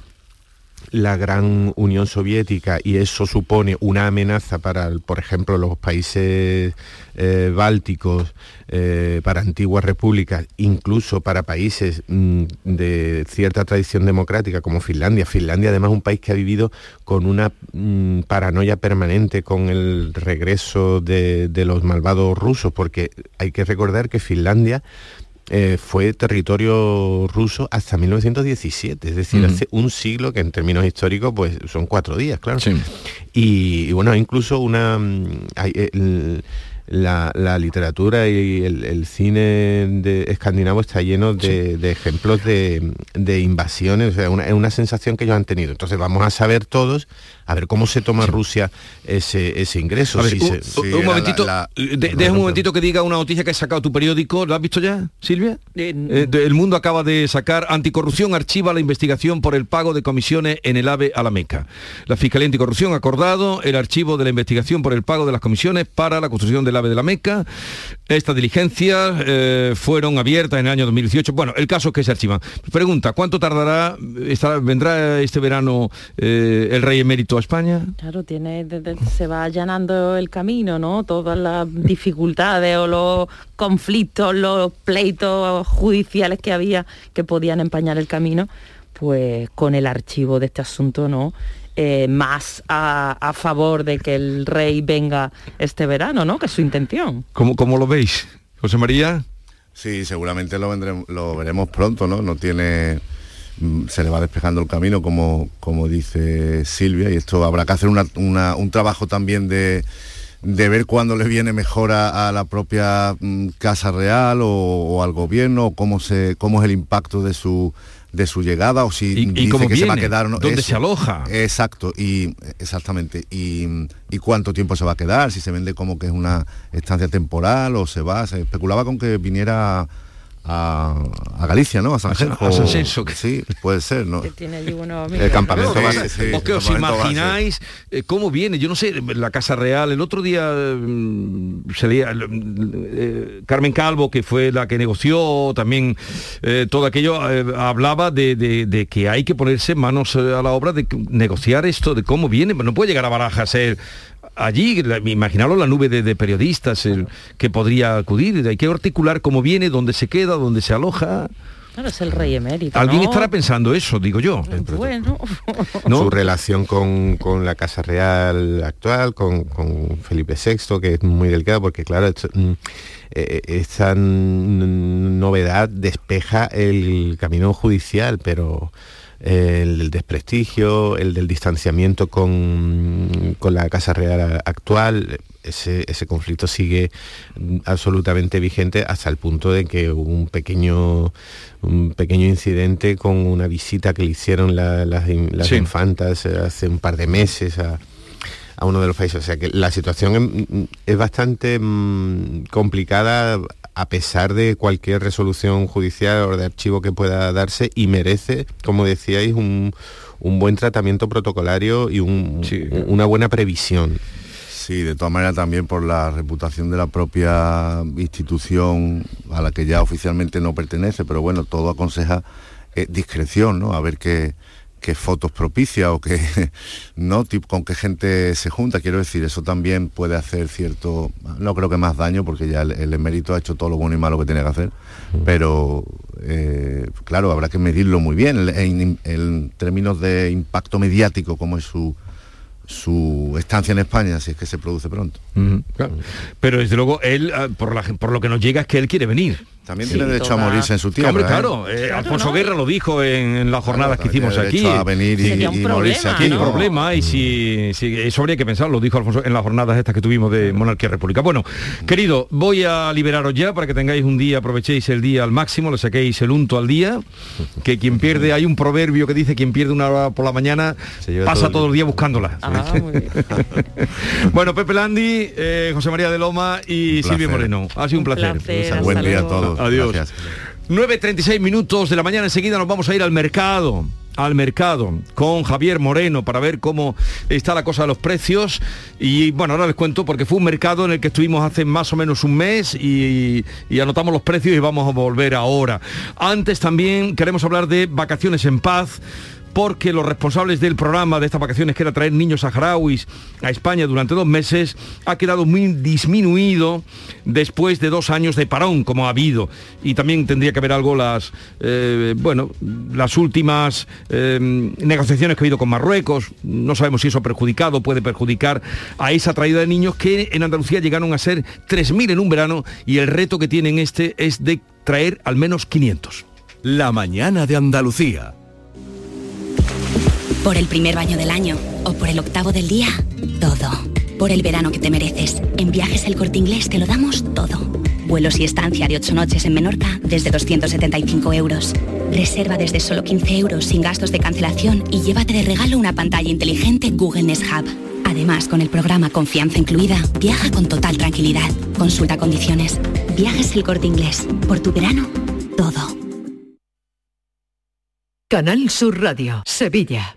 la gran Unión Soviética y eso supone una amenaza para, por ejemplo, los países eh, bálticos, eh, para antiguas repúblicas, incluso para países mm, de cierta tradición democrática como Finlandia. Finlandia además es un país que ha vivido con una mm, paranoia permanente con el regreso de los malvados rusos, porque hay que recordar que Finlandia eh, fue territorio ruso hasta 1917, es decir, hace un siglo que en términos históricos pues son cuatro días, claro. Y, bueno, incluso una... Mm, la, literatura y el, cine de escandinavo está lleno de, ejemplos de, invasiones, es una sensación que ellos han tenido. Entonces vamos a saber todos a ver cómo se toma Rusia ese, ese ingreso. un, momentito, deja un momentito que diga una noticia que ha sacado tu periódico. ¿Lo has visto ya, Silvia? Eh, el Mundo acaba de sacar Anticorrupción archiva la investigación por el pago de comisiones en el AVE a la Meca. La Fiscalía Anticorrupción ha acordado el archivo de la investigación por el pago de las comisiones para la construcción del AVE de la Meca. Estas diligencias eh, fueron abiertas en el año 2018. Bueno, el caso es que se archivan. Pregunta, ¿cuánto tardará, vendrá este verano eh, el rey emérito a España? Claro, tiene, se va allanando el camino, ¿no? Todas las dificultades o los conflictos, los pleitos judiciales que había que podían empañar el camino, pues con el archivo de este asunto, ¿no? Eh, más a, favor de que el rey venga este verano, ¿no? Que es su intención. ¿Cómo, cómo lo veis? José María. Sí, seguramente lo, vendremos, lo veremos pronto, ¿no? No tiene mm, se le va despejando el camino, como, como dice Silvia, y esto habrá que hacer un trabajo también de, de ver cuándo le viene mejor a, la propia mm, Casa Real o, al gobierno, cómo, se, cómo es el impacto de su, de su llegada o si dice que se va a quedar no dónde se aloja exacto y exactamente y, y, cuánto tiempo se va a quedar si se vende como que es una estancia temporal o se va se especulaba con que viniera a, Galicia, ¿no? A San Genjo. A San Sí, puede ser, ¿no? el campamento ¿Qué os imagináis eh, cómo viene? Yo no sé, la Casa Real, el otro día mm, se leía eh, Carmen Calvo, que fue la que negoció también eh, todo aquello, hablaba de, que hay que ponerse manos a la obra de negociar esto, de cómo viene, no puede llegar a Barajas ser allí, imaginaros la nube de, periodistas el, que podría acudir, hay que articular cómo viene, dónde se queda, dónde se aloja. Claro, es el rey emérito. Alguien estará pensando eso, digo yo. Bueno. Su relación con, la Casa Real actual, con, Felipe VI, que es muy delicado, porque claro, mm, eh, esta novedad despeja el camino judicial, pero el del desprestigio, el del distanciamiento con, con la Casa Real actual, ese, ese, conflicto sigue absolutamente vigente hasta el punto de que hubo un pequeño, un pequeño incidente con una visita que le hicieron las, infantas hace un par de meses a, uno de los países. O sea que la situación es, bastante mm, complicada a pesar de cualquier resolución judicial o de archivo que pueda darse y merece, como decíais, un, buen tratamiento protocolario y una buena previsión. Sí, de todas maneras también por la reputación de la propia institución a la que ya oficialmente no pertenece, pero bueno, todo aconseja eh, discreción, ¿no? A ver qué, qué fotos propicia o qué, ¿no? con qué gente se junta. Quiero decir, eso también puede hacer cierto, no creo que más daño, porque ya el, emérito ha hecho todo lo bueno y malo que tiene que hacer, pero eh, claro, habrá que medirlo muy bien en términos de impacto mediático, como es su su estancia en España, si es que se produce pronto. Pero desde luego, él, ah, por, la, por lo que nos llega, es que él quiere venir. También tiene derecho a morirse en su tierra. Hombre, claro, ¿eh? Eh, Alfonso Guerra lo dijo en, las jornadas que hicimos aquí. A venir y, morirse aquí. ¿no? problema y si, si, eso habría que pensar, lo dijo Alfonso en las jornadas estas que tuvimos de Monarquía República. Bueno, querido, voy a liberaros ya para que tengáis un día, aprovechéis el día al máximo, le saquéis el unto al día, que quien pierde, hay un proverbio que dice quien pierde una hora por la mañana pasa todo el día buscándola. Ah, bueno, Pepe Landi, eh, José María de Loma y Silvia Moreno. Ha sido un placer. buen día a todos. Adiós. 9.36 minutos de la mañana, enseguida nos vamos a ir al mercado al mercado con Javier Moreno para ver cómo está la cosa de los precios. Y bueno ahora les cuento porque fue un mercado en el que estuvimos hace más o menos un mes y, y, anotamos los precios y vamos a volver ahora. Antes también queremos hablar de vacaciones en paz porque los responsables del programa de estas vacaciones, que era traer niños saharauis a España durante dos meses, ha quedado muy disminuido después de dos años de parón, como ha habido. Y también tendría que haber algo las, eh, bueno, las últimas eh, negociaciones que ha habido con Marruecos. No sabemos si eso ha perjudicado, puede perjudicar a esa traída de niños que en Andalucía llegaron a ser 3.000 en un verano y el reto que tienen este es de traer al menos 500. La mañana de Andalucía. Por el primer baño del año o por el octavo del día, todo. Por el verano que te mereces. En Viajes El Corte Inglés te lo damos todo. Vuelos y estancia de 8 noches en Menorca desde 275 euros. Reserva desde solo 15 euros sin gastos de cancelación y llévate de regalo una pantalla inteligente Google Nest Hub. Además, con el programa Confianza Incluida, viaja con total tranquilidad. Consulta condiciones. Viajes El Corte Inglés. Por tu verano, todo. Canal Sur Radio, Sevilla.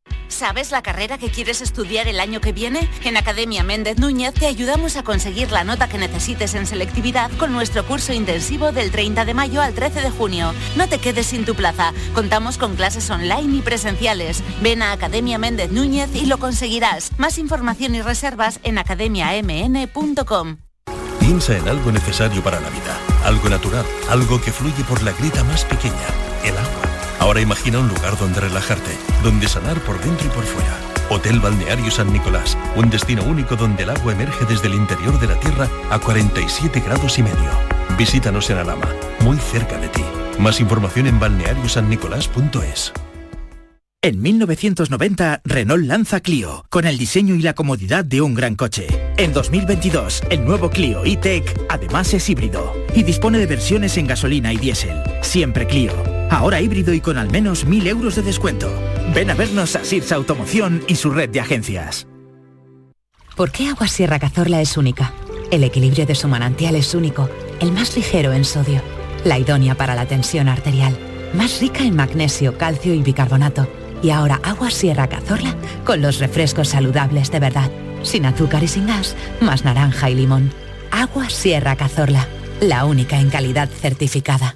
¿Sabes la carrera que quieres estudiar el año que viene? En Academia Méndez Núñez te ayudamos a conseguir la nota que necesites en selectividad con nuestro curso intensivo del 30 de mayo al 13 de junio. No te quedes sin tu plaza. Contamos con clases online y presenciales. Ven a Academia Méndez Núñez y lo conseguirás. Más información y reservas en academiamn.com. Piensa en algo necesario para la vida, algo natural, algo que fluye por la grita más pequeña, el agua. Ahora imagina un lugar donde relajarte, donde sanar por dentro y por fuera. Hotel Balneario San Nicolás, un destino único donde el agua emerge desde el interior de la Tierra a 47 grados y medio. Visítanos en Alama, muy cerca de ti. Más información en balneariosannicolás.es. En 1990, Renault lanza Clio, con el diseño y la comodidad de un gran coche. En 2022, el nuevo Clio E-Tech además es híbrido y dispone de versiones en gasolina y diésel. Siempre Clio. Ahora híbrido y con al menos 1.000 euros de descuento. Ven a vernos a Sirsa Automoción y su red de agencias. ¿Por qué Agua Sierra Cazorla es única? El equilibrio de su manantial es único, el más ligero en sodio, la idónea para la tensión arterial, más rica en magnesio, calcio y bicarbonato y ahora agua Sierra Cazorla con los refrescos saludables de verdad, sin azúcar y sin gas, más naranja y limón. Agua Sierra Cazorla, la única en calidad certificada.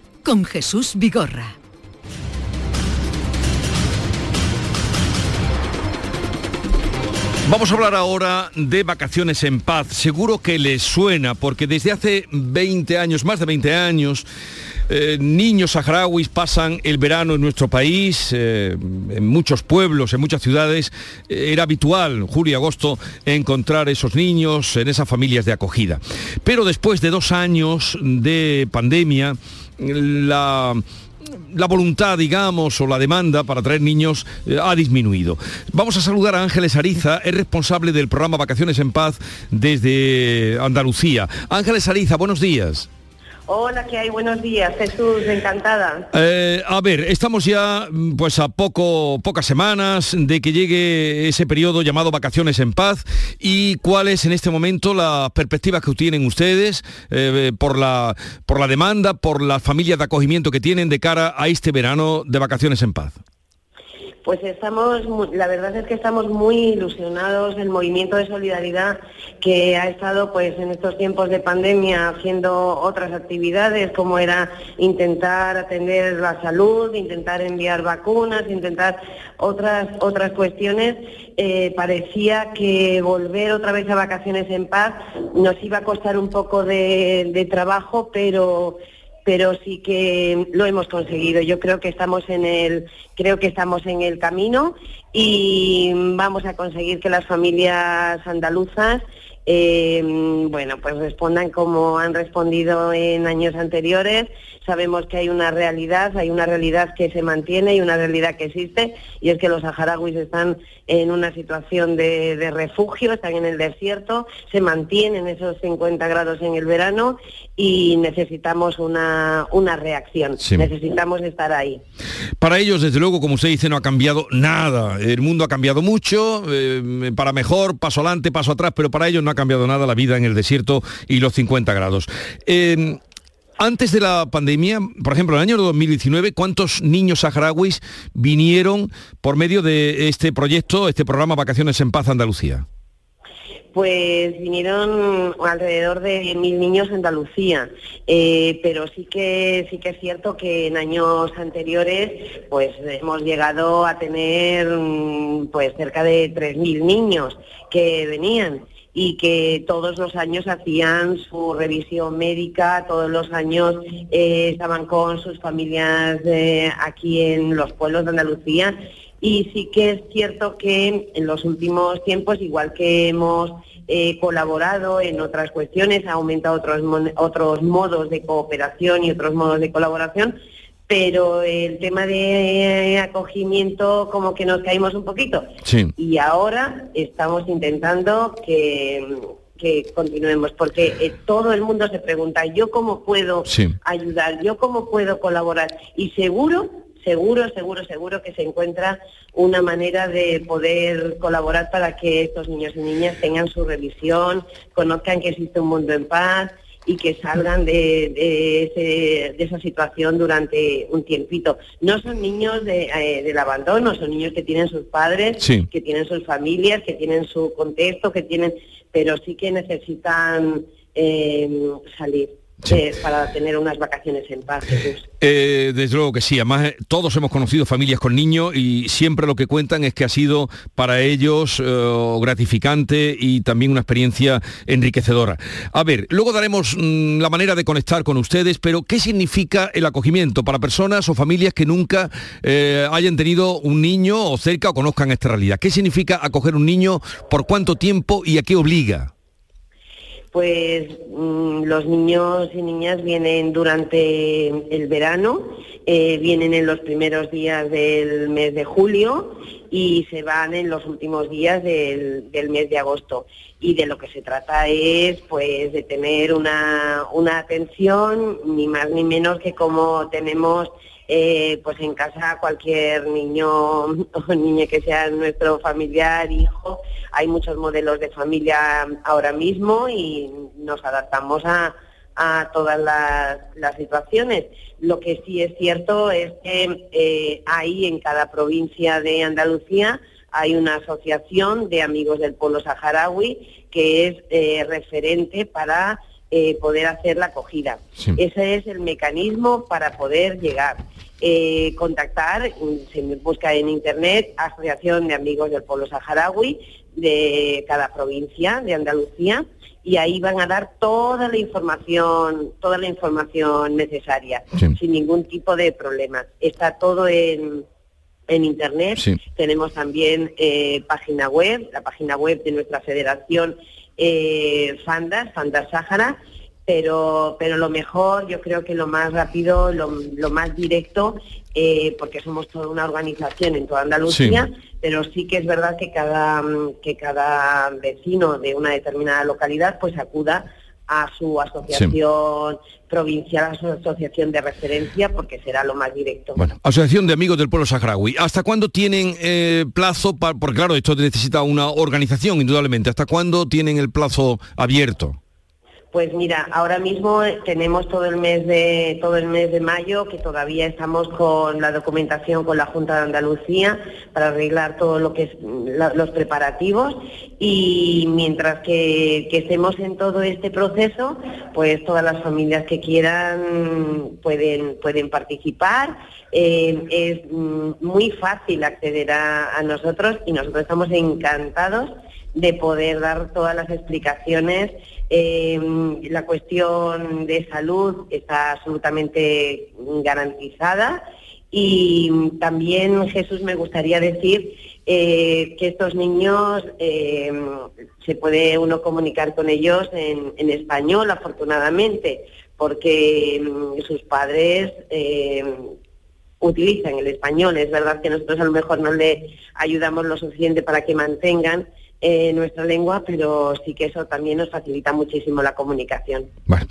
con Jesús Vigorra. Vamos a hablar ahora de vacaciones en paz. Seguro que les suena, porque desde hace 20 años, más de 20 años, eh, niños saharauis pasan el verano en nuestro país, eh, en muchos pueblos, en muchas ciudades. Eh, era habitual, julio y agosto, encontrar esos niños en esas familias de acogida. Pero después de dos años de pandemia, la voluntad, digamos, o la demanda para traer niños eh, ha disminuido. Vamos a saludar a Ángeles Ariza, es responsable del programa Vacaciones en Paz desde Andalucía. Ángeles Ariza, buenos días. Hola, ¿qué hay? Buenos días, Jesús, encantada. Eh, a ver, estamos ya mm, pues a poco, pocas semanas de que llegue ese periodo llamado vacaciones en paz y cuáles en este momento las perspectivas que tienen ustedes eh, por, la, por la demanda, por las familias de acogimiento que tienen de cara a este verano de vacaciones en paz. Pues estamos, la verdad es que estamos muy ilusionados del movimiento de solidaridad que ha estado pues en estos tiempos de pandemia haciendo otras actividades como era intentar atender la salud, intentar enviar vacunas, intentar otras otras cuestiones. Eh, parecía que volver otra vez a vacaciones en paz nos iba a costar un poco de trabajo, pero pero sí que lo hemos conseguido. Yo creo que estamos en el, creo que estamos en el camino y vamos a conseguir que las familias andaluzas eh, bueno, pues respondan como han respondido en años anteriores. Sabemos que hay una realidad, hay una realidad que se mantiene y una realidad que existe, y es que los saharauis están en una situación de, refugio, están en el desierto, se mantienen esos 50 grados en el verano y necesitamos una, una reacción, necesitamos estar ahí. Para ellos, desde luego, como usted dice, no ha cambiado nada. El mundo ha cambiado mucho, eh, para mejor, paso adelante, paso atrás, pero para ellos no ha cambiado nada la vida en el desierto y los 50 grados. Eh, antes de la pandemia, por ejemplo, en el año 2019, ¿cuántos niños saharauis vinieron por medio de este proyecto, este programa Vacaciones en Paz Andalucía? Pues vinieron alrededor de mil niños en Andalucía, eh, pero sí que sí que es cierto que en años anteriores, pues hemos llegado a tener mm, pues cerca de tres mil niños que venían y que todos los años hacían su revisión médica, todos los años eh, estaban con sus familias eh, aquí en los pueblos de Andalucía. Y sí que es cierto que en los últimos tiempos, igual que hemos eh, colaborado en otras cuestiones, ha aumentado otros, otros modos de cooperación y otros modos de colaboración, pero el tema de acogimiento como que nos caímos un poquito. Y ahora estamos intentando que, continuemos, porque eh, todo el mundo se pregunta, ¿yo cómo puedo ayudar? ¿Yo cómo puedo colaborar? Y seguro, seguro, seguro, seguro que se encuentra una manera de poder colaborar para que estos niños y niñas tengan su revisión, conozcan que existe un mundo en paz y que salgan de, esa situación durante un tiempito. No son niños eh, del abandono, son niños que tienen sus padres, que tienen sus familias, que tienen su contexto, que tienen, pero sí que necesitan eh, salir para tener unas vacaciones en paz, eh, desde luego que sí, además eh, todos hemos conocido familias con niños y siempre lo que cuentan es que ha sido para ellos eh, gratificante y también una experiencia enriquecedora. A ver, luego daremos mm, la manera de conectar con ustedes, pero ¿qué significa el acogimiento para personas o familias que nunca hayan tenido un niño o cerca o conozcan esta realidad? ¿Qué significa acoger un niño? ¿Por cuánto tiempo y a qué obliga? Pues mm, los niños y niñas vienen durante el verano, eh, vienen en los primeros días del mes de julio y se van en los últimos días del, mes de agosto. Y de lo que se trata es pues de tener una, una atención, ni más ni menos que como tenemos eh, pues en casa cualquier niño o niña que sea nuestro familiar, hijo, hay muchos modelos de familia ahora mismo y nos adaptamos a, todas las, situaciones. Lo que sí es cierto es que eh, ahí en cada provincia de Andalucía hay una asociación de amigos del pueblo saharaui que es eh, referente para eh, poder hacer la acogida. Ese es el mecanismo para poder llegar. Eh, contactar, se busca en internet, Asociación de Amigos del Pueblo Saharaui de cada provincia de Andalucía y ahí van a dar toda la información, toda la información necesaria, sin ningún tipo de problemas. Está todo en, en internet. Tenemos también eh, página web, la página web de nuestra federación eh, Fandas, Fandas Sáhara, pero, pero lo mejor, yo creo que lo más rápido, lo, más directo, eh, porque somos toda una organización en toda Andalucía, pero sí que es verdad que cada, que cada vecino de una determinada localidad pues acuda a su asociación provincial, a su asociación de referencia, porque será lo más directo. Bueno, Asociación de Amigos del Pueblo Saharaui. ¿Hasta cuándo tienen eh, plazo? Para, porque claro, esto necesita una organización, indudablemente. ¿Hasta cuándo tienen el plazo abierto? Pues mira, ahora mismo tenemos todo el mes de todo el mes de mayo que todavía estamos con la documentación con la Junta de Andalucía para arreglar todo lo que es los preparativos y mientras que, estemos en todo este proceso, pues todas las familias que quieran pueden pueden participar. Eh, es mm, muy fácil acceder a nosotros y nosotros estamos encantados de poder dar todas las explicaciones. Em, la cuestión de salud está absolutamente garantizada y también, Jesús, me gustaría decir eh, que estos niños em, se puede uno comunicar con ellos en, en español, afortunadamente, porque em, sus padres utilizan el español. Es verdad que nosotros a lo mejor no le ayudamos lo suficiente para que mantengan eh, nuestra lengua, pero sí que eso también nos facilita muchísimo la comunicación. Bueno,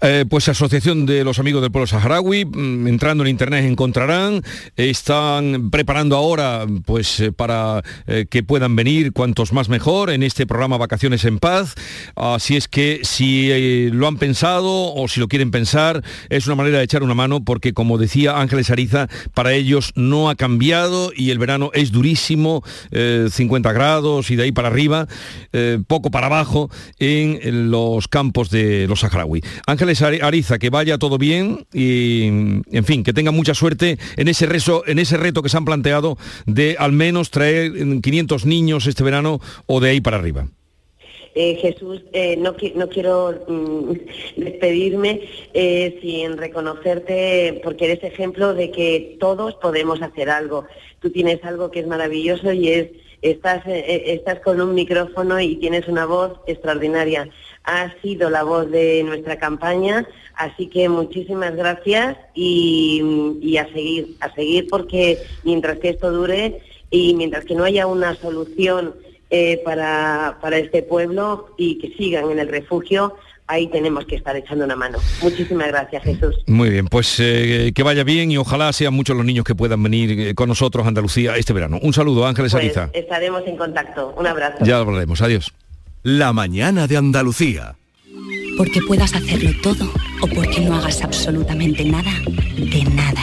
eh, pues Asociación de los Amigos del Pueblo Saharaui, mm, entrando en Internet encontrarán, están preparando ahora pues eh, para que puedan venir cuantos más mejor en este programa Vacaciones en Paz, así es que si lo han pensado o si lo quieren pensar, es una manera de echar una mano porque como decía Ángeles Ariza, para ellos no ha cambiado y el verano es durísimo, 50 grados y de ahí para arriba, eh, poco para abajo, en los campos de los saharaui. Ángeles Ariza, que vaya todo bien y, en fin, que tenga mucha suerte en ese, rezo, en ese reto que se han planteado de al menos traer 500 niños este verano o de ahí para arriba. Eh, Jesús, eh, no, no, quiero mm, despedirme sin reconocerte porque eres ejemplo de que todos podemos hacer algo. Tú tienes algo que es maravilloso y es estás, eh, eh, estás con un micrófono y tienes una voz extraordinaria. Has sido la voz de nuestra campaña, así que muchísimas gracias y, a seguir, a seguir porque mientras que esto dure y mientras que no haya una solución eh, para, para este pueblo y que sigan en el refugio, ahí tenemos que estar echando una mano. Muchísimas gracias, Jesús. Muy bien, pues eh, que vaya bien y ojalá sean muchos los niños que puedan venir eh, con nosotros a Andalucía este verano. Un saludo, Ángeles pues Ariza. Estaremos en contacto. Un abrazo. Ya hablaremos. Adiós. La mañana de Andalucía. Porque puedas hacerlo todo o porque no hagas absolutamente nada de nada.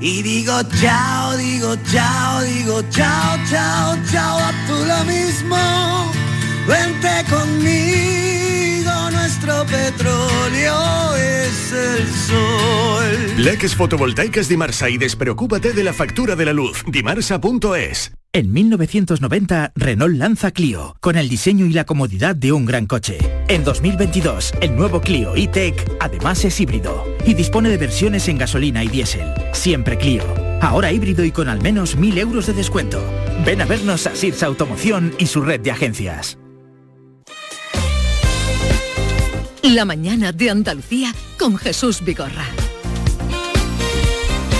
y digo chao, digo chao, digo chao, chao, chao, a tú lo mismo. Vente conmigo, nuestro petróleo es el sol. Leques fotovoltaicas Dimarsa y despreocúpate de la factura de la luz. Dimarsa.es en 1990, Renault lanza Clio, con el diseño y la comodidad de un gran coche. En 2022, el nuevo Clio E-Tech además es híbrido y dispone de versiones en gasolina y diésel. Siempre Clio. Ahora híbrido y con al menos 1.000 euros de descuento. Ven a vernos a Sirsa Automoción y su red de agencias. La mañana de Andalucía con Jesús Vigorra.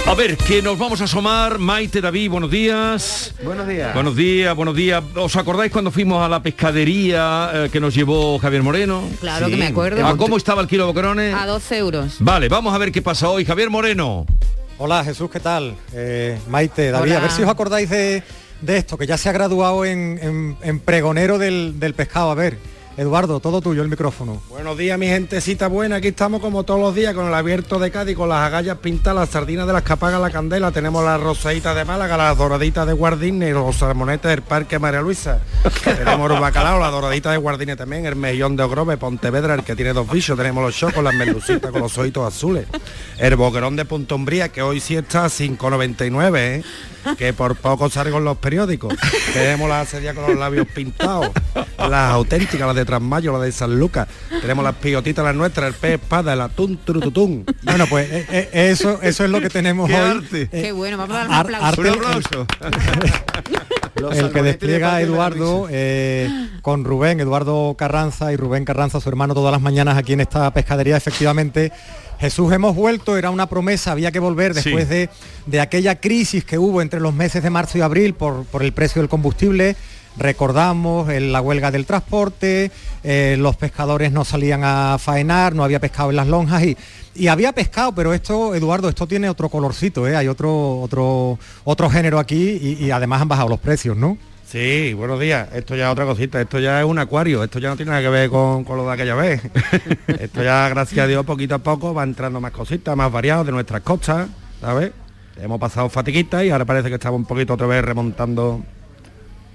A ver, que nos vamos a asomar. Maite, David, buenos días. Buenos días. Buenos días, buenos días. ¿Os acordáis cuando fuimos a la pescadería eh, que nos llevó Javier Moreno? Claro que me acuerdo. ¿A cómo estaba el kilo de boquerones? A 12 euros. Vale, vamos a ver qué pasa hoy. Javier Moreno. Hola Jesús, ¿qué tal? Eh, Maite, David, a ver si os acordáis de, esto, que ya se ha graduado en, pregonero del, del pescado. A ver, Eduardo, todo tuyo el micrófono. Buenos días, mi gentecita buena. Aquí estamos como todos los días con el abierto de Cádiz, con las agallas pintadas, las sardinas de las que apaga la candela. Tenemos las rosaditas de Málaga, las doraditas de Guardine y los salmonetes del Parque María Luisa. tenemos los bacalao, la doradita de Guardine también, el mejillón de Ogrove, Pontevedra, el que tiene dos bichos. Tenemos los chocos, las merlucitas con los ojitos azules. El boquerón de Punto Umbría, que hoy sí está a 5,99, ¿eh? Que por poco salgo en los periódicos. Tenemos la serie con los labios pintados, las auténticas, las de Trasmayo, las de San Lucas. Tenemos las pillotitas, las nuestras, el pez espada, el atún trututún. Bueno, pues eh, eh, eso, eso es lo que tenemos hoy. Eh, Qué bueno, vamos a dar un aplauso. el que despliega Eduardo con Rubén, Eduardo Carranza y Rubén Carranza, su hermano, todas las mañanas aquí en esta pescadería, efectivamente Jesús, hemos vuelto, era una promesa, había que volver después de, aquella crisis que hubo entre los meses de marzo y abril por, el precio del combustible. Recordamos la huelga del transporte, eh, los pescadores no salían a faenar, no había pescado en las lonjas y, había pescado, pero esto, Eduardo, esto tiene otro colorcito, ¿eh? hay otro, otro, otro género aquí y, y además han bajado los precios, ¿no? Sí, buenos días. Esto ya es otra cosita. Esto ya es un acuario. Esto ya no tiene nada que ver con, lo de aquella vez. Esto ya, gracias a Dios, poquito a poco va entrando más cositas, más variados de nuestras costas, ¿sabes? Hemos pasado fatiguitas y ahora parece que estamos un poquito otra vez remontando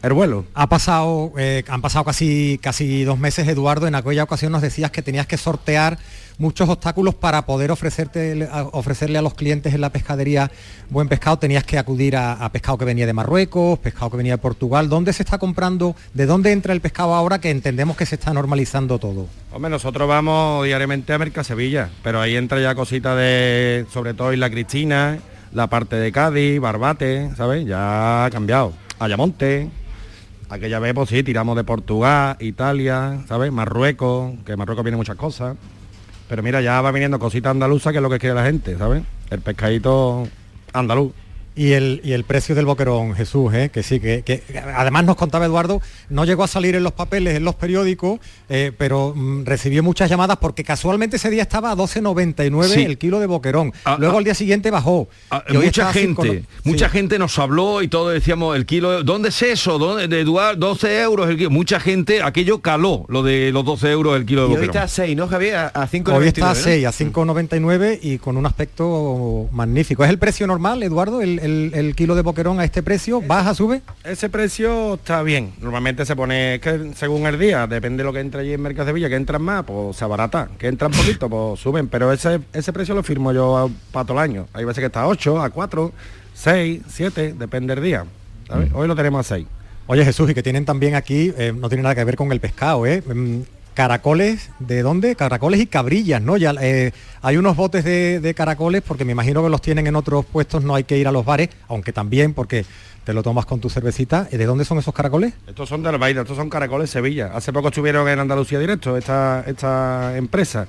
el vuelo. Ha pasado, eh, han pasado casi, casi dos meses, Eduardo. En aquella ocasión nos decías que tenías que sortear muchos obstáculos para poder ofrecerte, ofrecerle a los clientes en la pescadería buen pescado. Tenías que acudir a, pescado que venía de Marruecos, pescado que venía de Portugal. ¿Dónde se está comprando? ¿De dónde entra el pescado ahora que entendemos que se está normalizando todo? Hombre, nosotros vamos diariamente a Merca Sevilla, pero ahí entra ya cositas de, sobre todo Isla Cristina, la parte de Cádiz, Barbate, ¿sabes? Ya ha cambiado. Ayamonte, aquella vez pues sí, tiramos de Portugal, Italia, ¿sabes? Marruecos, que Marruecos viene muchas cosas. Pero mira, ya va viniendo cositas andaluzas que es lo que quiere la gente, ¿sabes? El pescadito andaluz. Y el, y el precio del boquerón, Jesús, ¿eh? que sí, que, además nos contaba Eduardo, no llegó a salir en los papeles, en los periódicos, eh, pero mm, recibió muchas llamadas porque casualmente ese día estaba a 12,99 el kilo de boquerón. Ah, Luego ah. al día siguiente bajó. Ah, mucha gente, mucha gente nos habló y todo decíamos el kilo, ¿dónde es eso? ¿Dónde, de Eduardo, 12 euros el kilo. Mucha gente, aquello caló, lo de los 12 euros el kilo de boquerón. hoy está a 6, ¿no, Javier? A 5,99. Hoy está a 6, a 5,99 y con un aspecto magnífico. ¿Es el precio normal, Eduardo? el el, kilo de boquerón a este precio? ¿Baja, sube? Ese precio está bien. Normalmente se pone, que según el día, depende de lo que entre allí en Mercado Villa, que entran más, pues se abarata. Que entran poquito, pues suben. Pero ese, ese precio lo firmo yo para todo el año. Hay veces que está a 8, a 4, 6, 7, depende del día. Mm. Hoy lo tenemos a 6. Oye Jesús, y que tienen también aquí, eh, no tiene nada que ver con el pescado, ¿eh? Caracoles, ¿de dónde? Caracoles y cabrillas, ¿no? Ya eh, hay unos botes de, caracoles, porque me imagino que los tienen en otros puestos, no hay que ir a los bares, aunque también porque te lo tomas con tu cervecita. ¿De dónde son esos caracoles? Estos son de Albaida, estos son caracoles Sevilla. Hace poco estuvieron en Andalucía Directo, esta, esta empresa,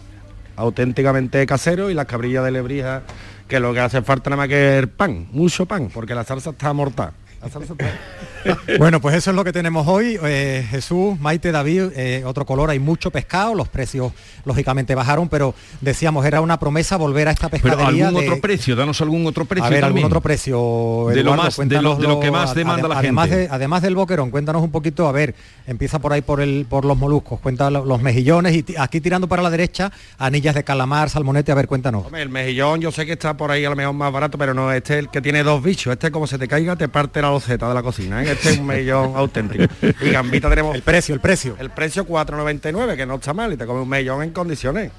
auténticamente casero, y las cabrillas de Lebrija, que lo que hace falta nada más que el pan, mucho pan, porque la salsa está mortal. bueno, pues eso es lo que tenemos hoy. Eh, Jesús, Maite, David, eh, otro color, hay mucho pescado, los precios lógicamente bajaron, pero decíamos, era una promesa volver a esta pescadería. ¿Algún otro precio? Danos algún otro precio. A ver, algún otro precio. de, lo más, de, lo, que más demanda la además gente. además del boquerón, cuéntanos un poquito, a ver, empieza por ahí por el por los moluscos, cuenta los mejillones y aquí tirando para la derecha, anillas de calamar, salmonete, a ver, cuéntanos. el mejillón yo sé que está por ahí a lo mejor más barato, pero no, este es el que tiene dos bichos, este como se te caiga te parte la loceta de la cocina, ¿eh? este es un mejillón auténtico. Y gambita tenemos... El precio, el precio. El precio 4,99, que no está mal, y te come un mejillón en condiciones.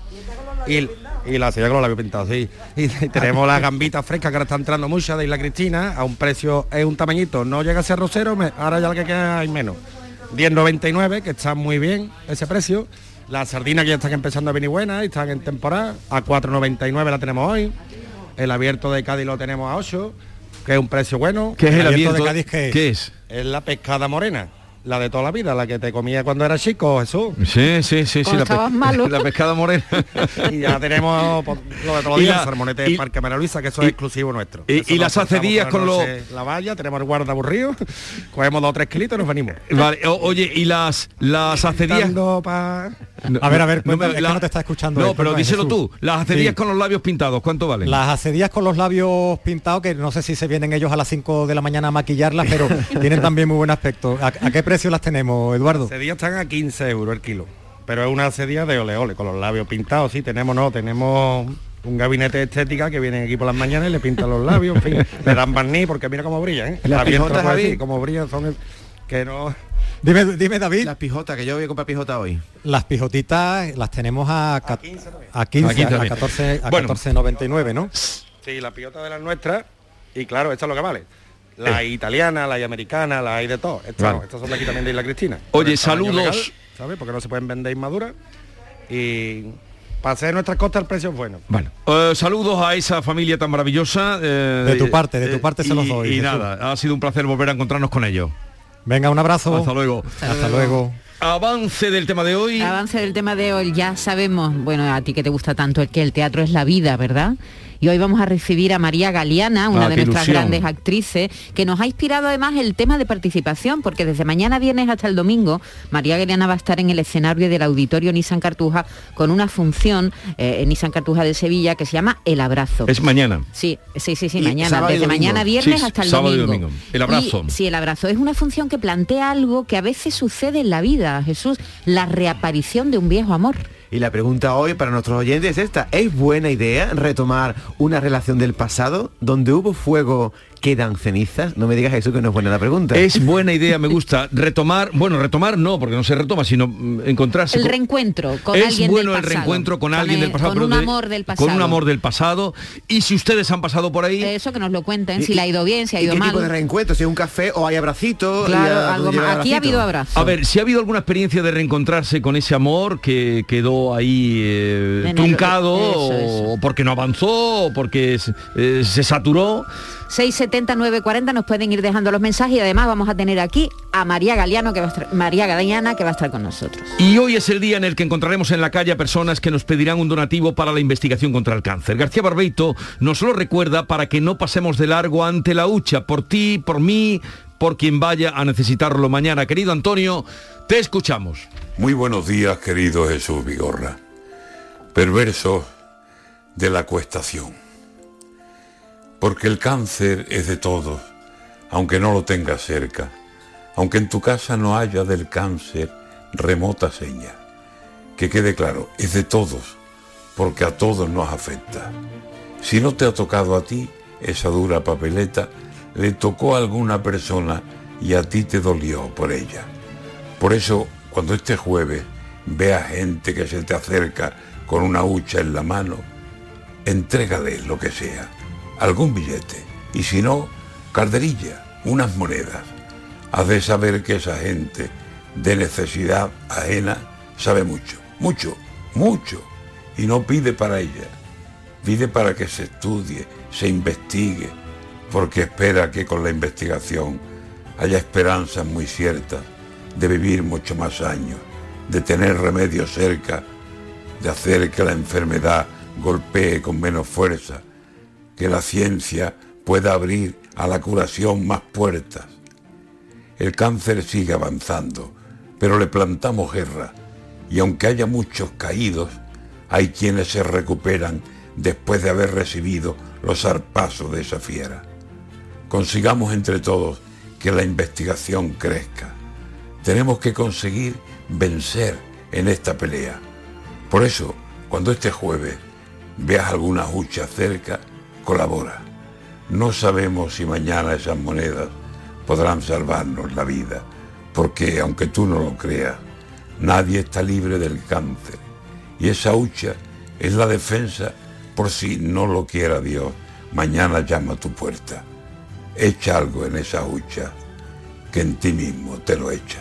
Y, y la silla con los labios pintados, sí. Y, tenemos las gambitas frescas que ahora está entrando muchas de Isla Cristina, a un precio, es un tamañito, no llega a ser rosero, ahora ya lo que queda hay menos. 10,99, que está muy bien ese precio. Las sardinas que ya están empezando a venir buenas y están en temporada. A 4,99 la tenemos hoy. El abierto de Cádiz lo tenemos a 8, que es un precio bueno. ¿Qué es el, abierto, de Cádiz? ¿Qué es? Es la pescada morena la de toda la vida, la que te comía cuando era chico, Jesús. Sí, sí, sí, sí, la, malo. la, pescada morena. y ya tenemos pues, lo de todos los días, el salmonete de Parque María Luisa, que eso es exclusivo nuestro. Y, las hace días con los... La valla, tenemos el guarda aburrido, cogemos dos o tres kilitos y nos venimos. Vale, oye, y las las acedías... a ver, a ver, no, no te está escuchando. No, pero díselo tú, las acedías con los labios pintados, ¿cuánto valen? Las acedías con los labios pintados, que no sé si se vienen ellos a las 5 de la mañana a maquillarlas, pero tienen también muy buen aspecto. ¿A, a qué precio las tenemos, Eduardo? Cedillas están a 15 euros el kilo, pero es una cedilla de ole ole, con los labios pintados, sí, tenemos, no, tenemos un gabinete de estética que viene aquí por las mañanas y le pintan los labios, en fin, le dan barniz porque mira cómo brillan, ¿eh? Las pijotas, Javi. como brillan son que no... Dime, dime David. Las pijotas, que yo voy a comprar pijota hoy. Las pijotitas las tenemos a, a 15, a, 15, a, 14, a 14.99, ¿no? Sí, la pijota de las nuestras, y claro, esto es lo que vale la eh. italiana, la americana, la hay de todo. Estas, son de aquí también de Isla Cristina. Oye, saludos. ¿Sabes? Porque no se pueden vender inmaduras. Y para hacer nuestras costas el precio es bueno. Bueno, eh, saludos a esa familia tan maravillosa. Eh, de tu parte, de tu parte se los doy. Y nada, ha sido un placer volver a encontrarnos con ellos. Venga, un abrazo. Hasta luego. Hasta, luego. Avance del tema de hoy. Avance del tema de hoy. Ya sabemos, bueno, a ti que te gusta tanto el que el teatro es la vida, ¿verdad? Y hoy vamos a recibir a María Galeana, una ah, de nuestras grandes actrices, que nos ha inspirado además el tema de participación, porque desde mañana viernes hasta el domingo, María Galeana va a estar en el escenario del Auditorio Nissan Cartuja con una función eh, en Nissan Cartuja de Sevilla que se llama El Abrazo. Es mañana. Sí, sí, sí, sí, mañana, desde mañana viernes hasta el domingo. El abrazo. sí, el abrazo. Es una función que plantea algo que a veces sucede en la vida, Jesús, la reaparición de un viejo amor. Y la pregunta hoy para nuestros oyentes es esta. ¿Es buena idea retomar una relación del pasado donde hubo fuego quedan cenizas? No me digas eso que no es buena la pregunta. Es buena idea, me gusta. Retomar, bueno, retomar no, porque no se retoma, sino mm, encontrarse. El reencuentro con es alguien bueno del el reencuentro con, alguien del pasado. Con un amor del pasado. Con un amor del pasado. Y si ustedes han pasado por ahí. Eso que nos lo cuenten, si le ha ido bien, si ha ido ¿y qué tipo de reencuentro? Si es un café o hay abracitos. Claro, Aquí ha habido abrazo. A ver, si ha habido alguna experiencia de reencontrarse con ese amor que quedó ahí eh, truncado, o porque no avanzó, o porque eh, se saturó. 670 940 nos pueden ir dejando los mensajes y además vamos a tener aquí a María Galeano que va a estar, María Galeana que va a estar con nosotros. Y hoy es el día en el que encontraremos en la calle a personas que nos pedirán un donativo para la investigación contra el cáncer. García Barbeito nos lo recuerda para que no pasemos de largo ante la hucha por ti, por mí, por quien vaya a necesitarlo mañana. Querido Antonio, te escuchamos. Muy buenos días, querido Jesús Vigorra. Perverso de la cuestación porque el cáncer es de todos, aunque no lo tengas cerca, aunque en tu casa no haya del cáncer remota seña. Que quede claro, es de todos, porque a todos nos afecta. Si no te ha tocado a ti, esa dura papeleta le tocó a alguna persona y a ti te dolió por ella. Por eso, cuando este jueves vea gente que se te acerca con una hucha en la mano, entrégale lo que sea algún billete, y si no, carderilla, unas monedas. Has de saber que esa gente de necesidad ajena sabe mucho, mucho, mucho, y no pide para ella, pide para que se estudie, se investigue, porque espera que con la investigación haya esperanzas muy ciertas de vivir mucho más años, de tener remedio cerca, de hacer que la enfermedad golpee con menos fuerza, que la ciencia pueda abrir a la curación más puertas. El cáncer sigue avanzando, pero le plantamos guerra y aunque haya muchos caídos, hay quienes se recuperan después de haber recibido los zarpazos de esa fiera. Consigamos entre todos que la investigación crezca. Tenemos que conseguir vencer en esta pelea. Por eso, cuando este jueves veas alguna hucha cerca, colabora. No sabemos si mañana esas monedas podrán salvarnos la vida, porque aunque tú no lo creas, nadie está libre del cáncer. Y esa hucha es la defensa por si no lo quiera Dios, mañana llama a tu puerta. Echa algo en esa hucha, que en ti mismo te lo echa.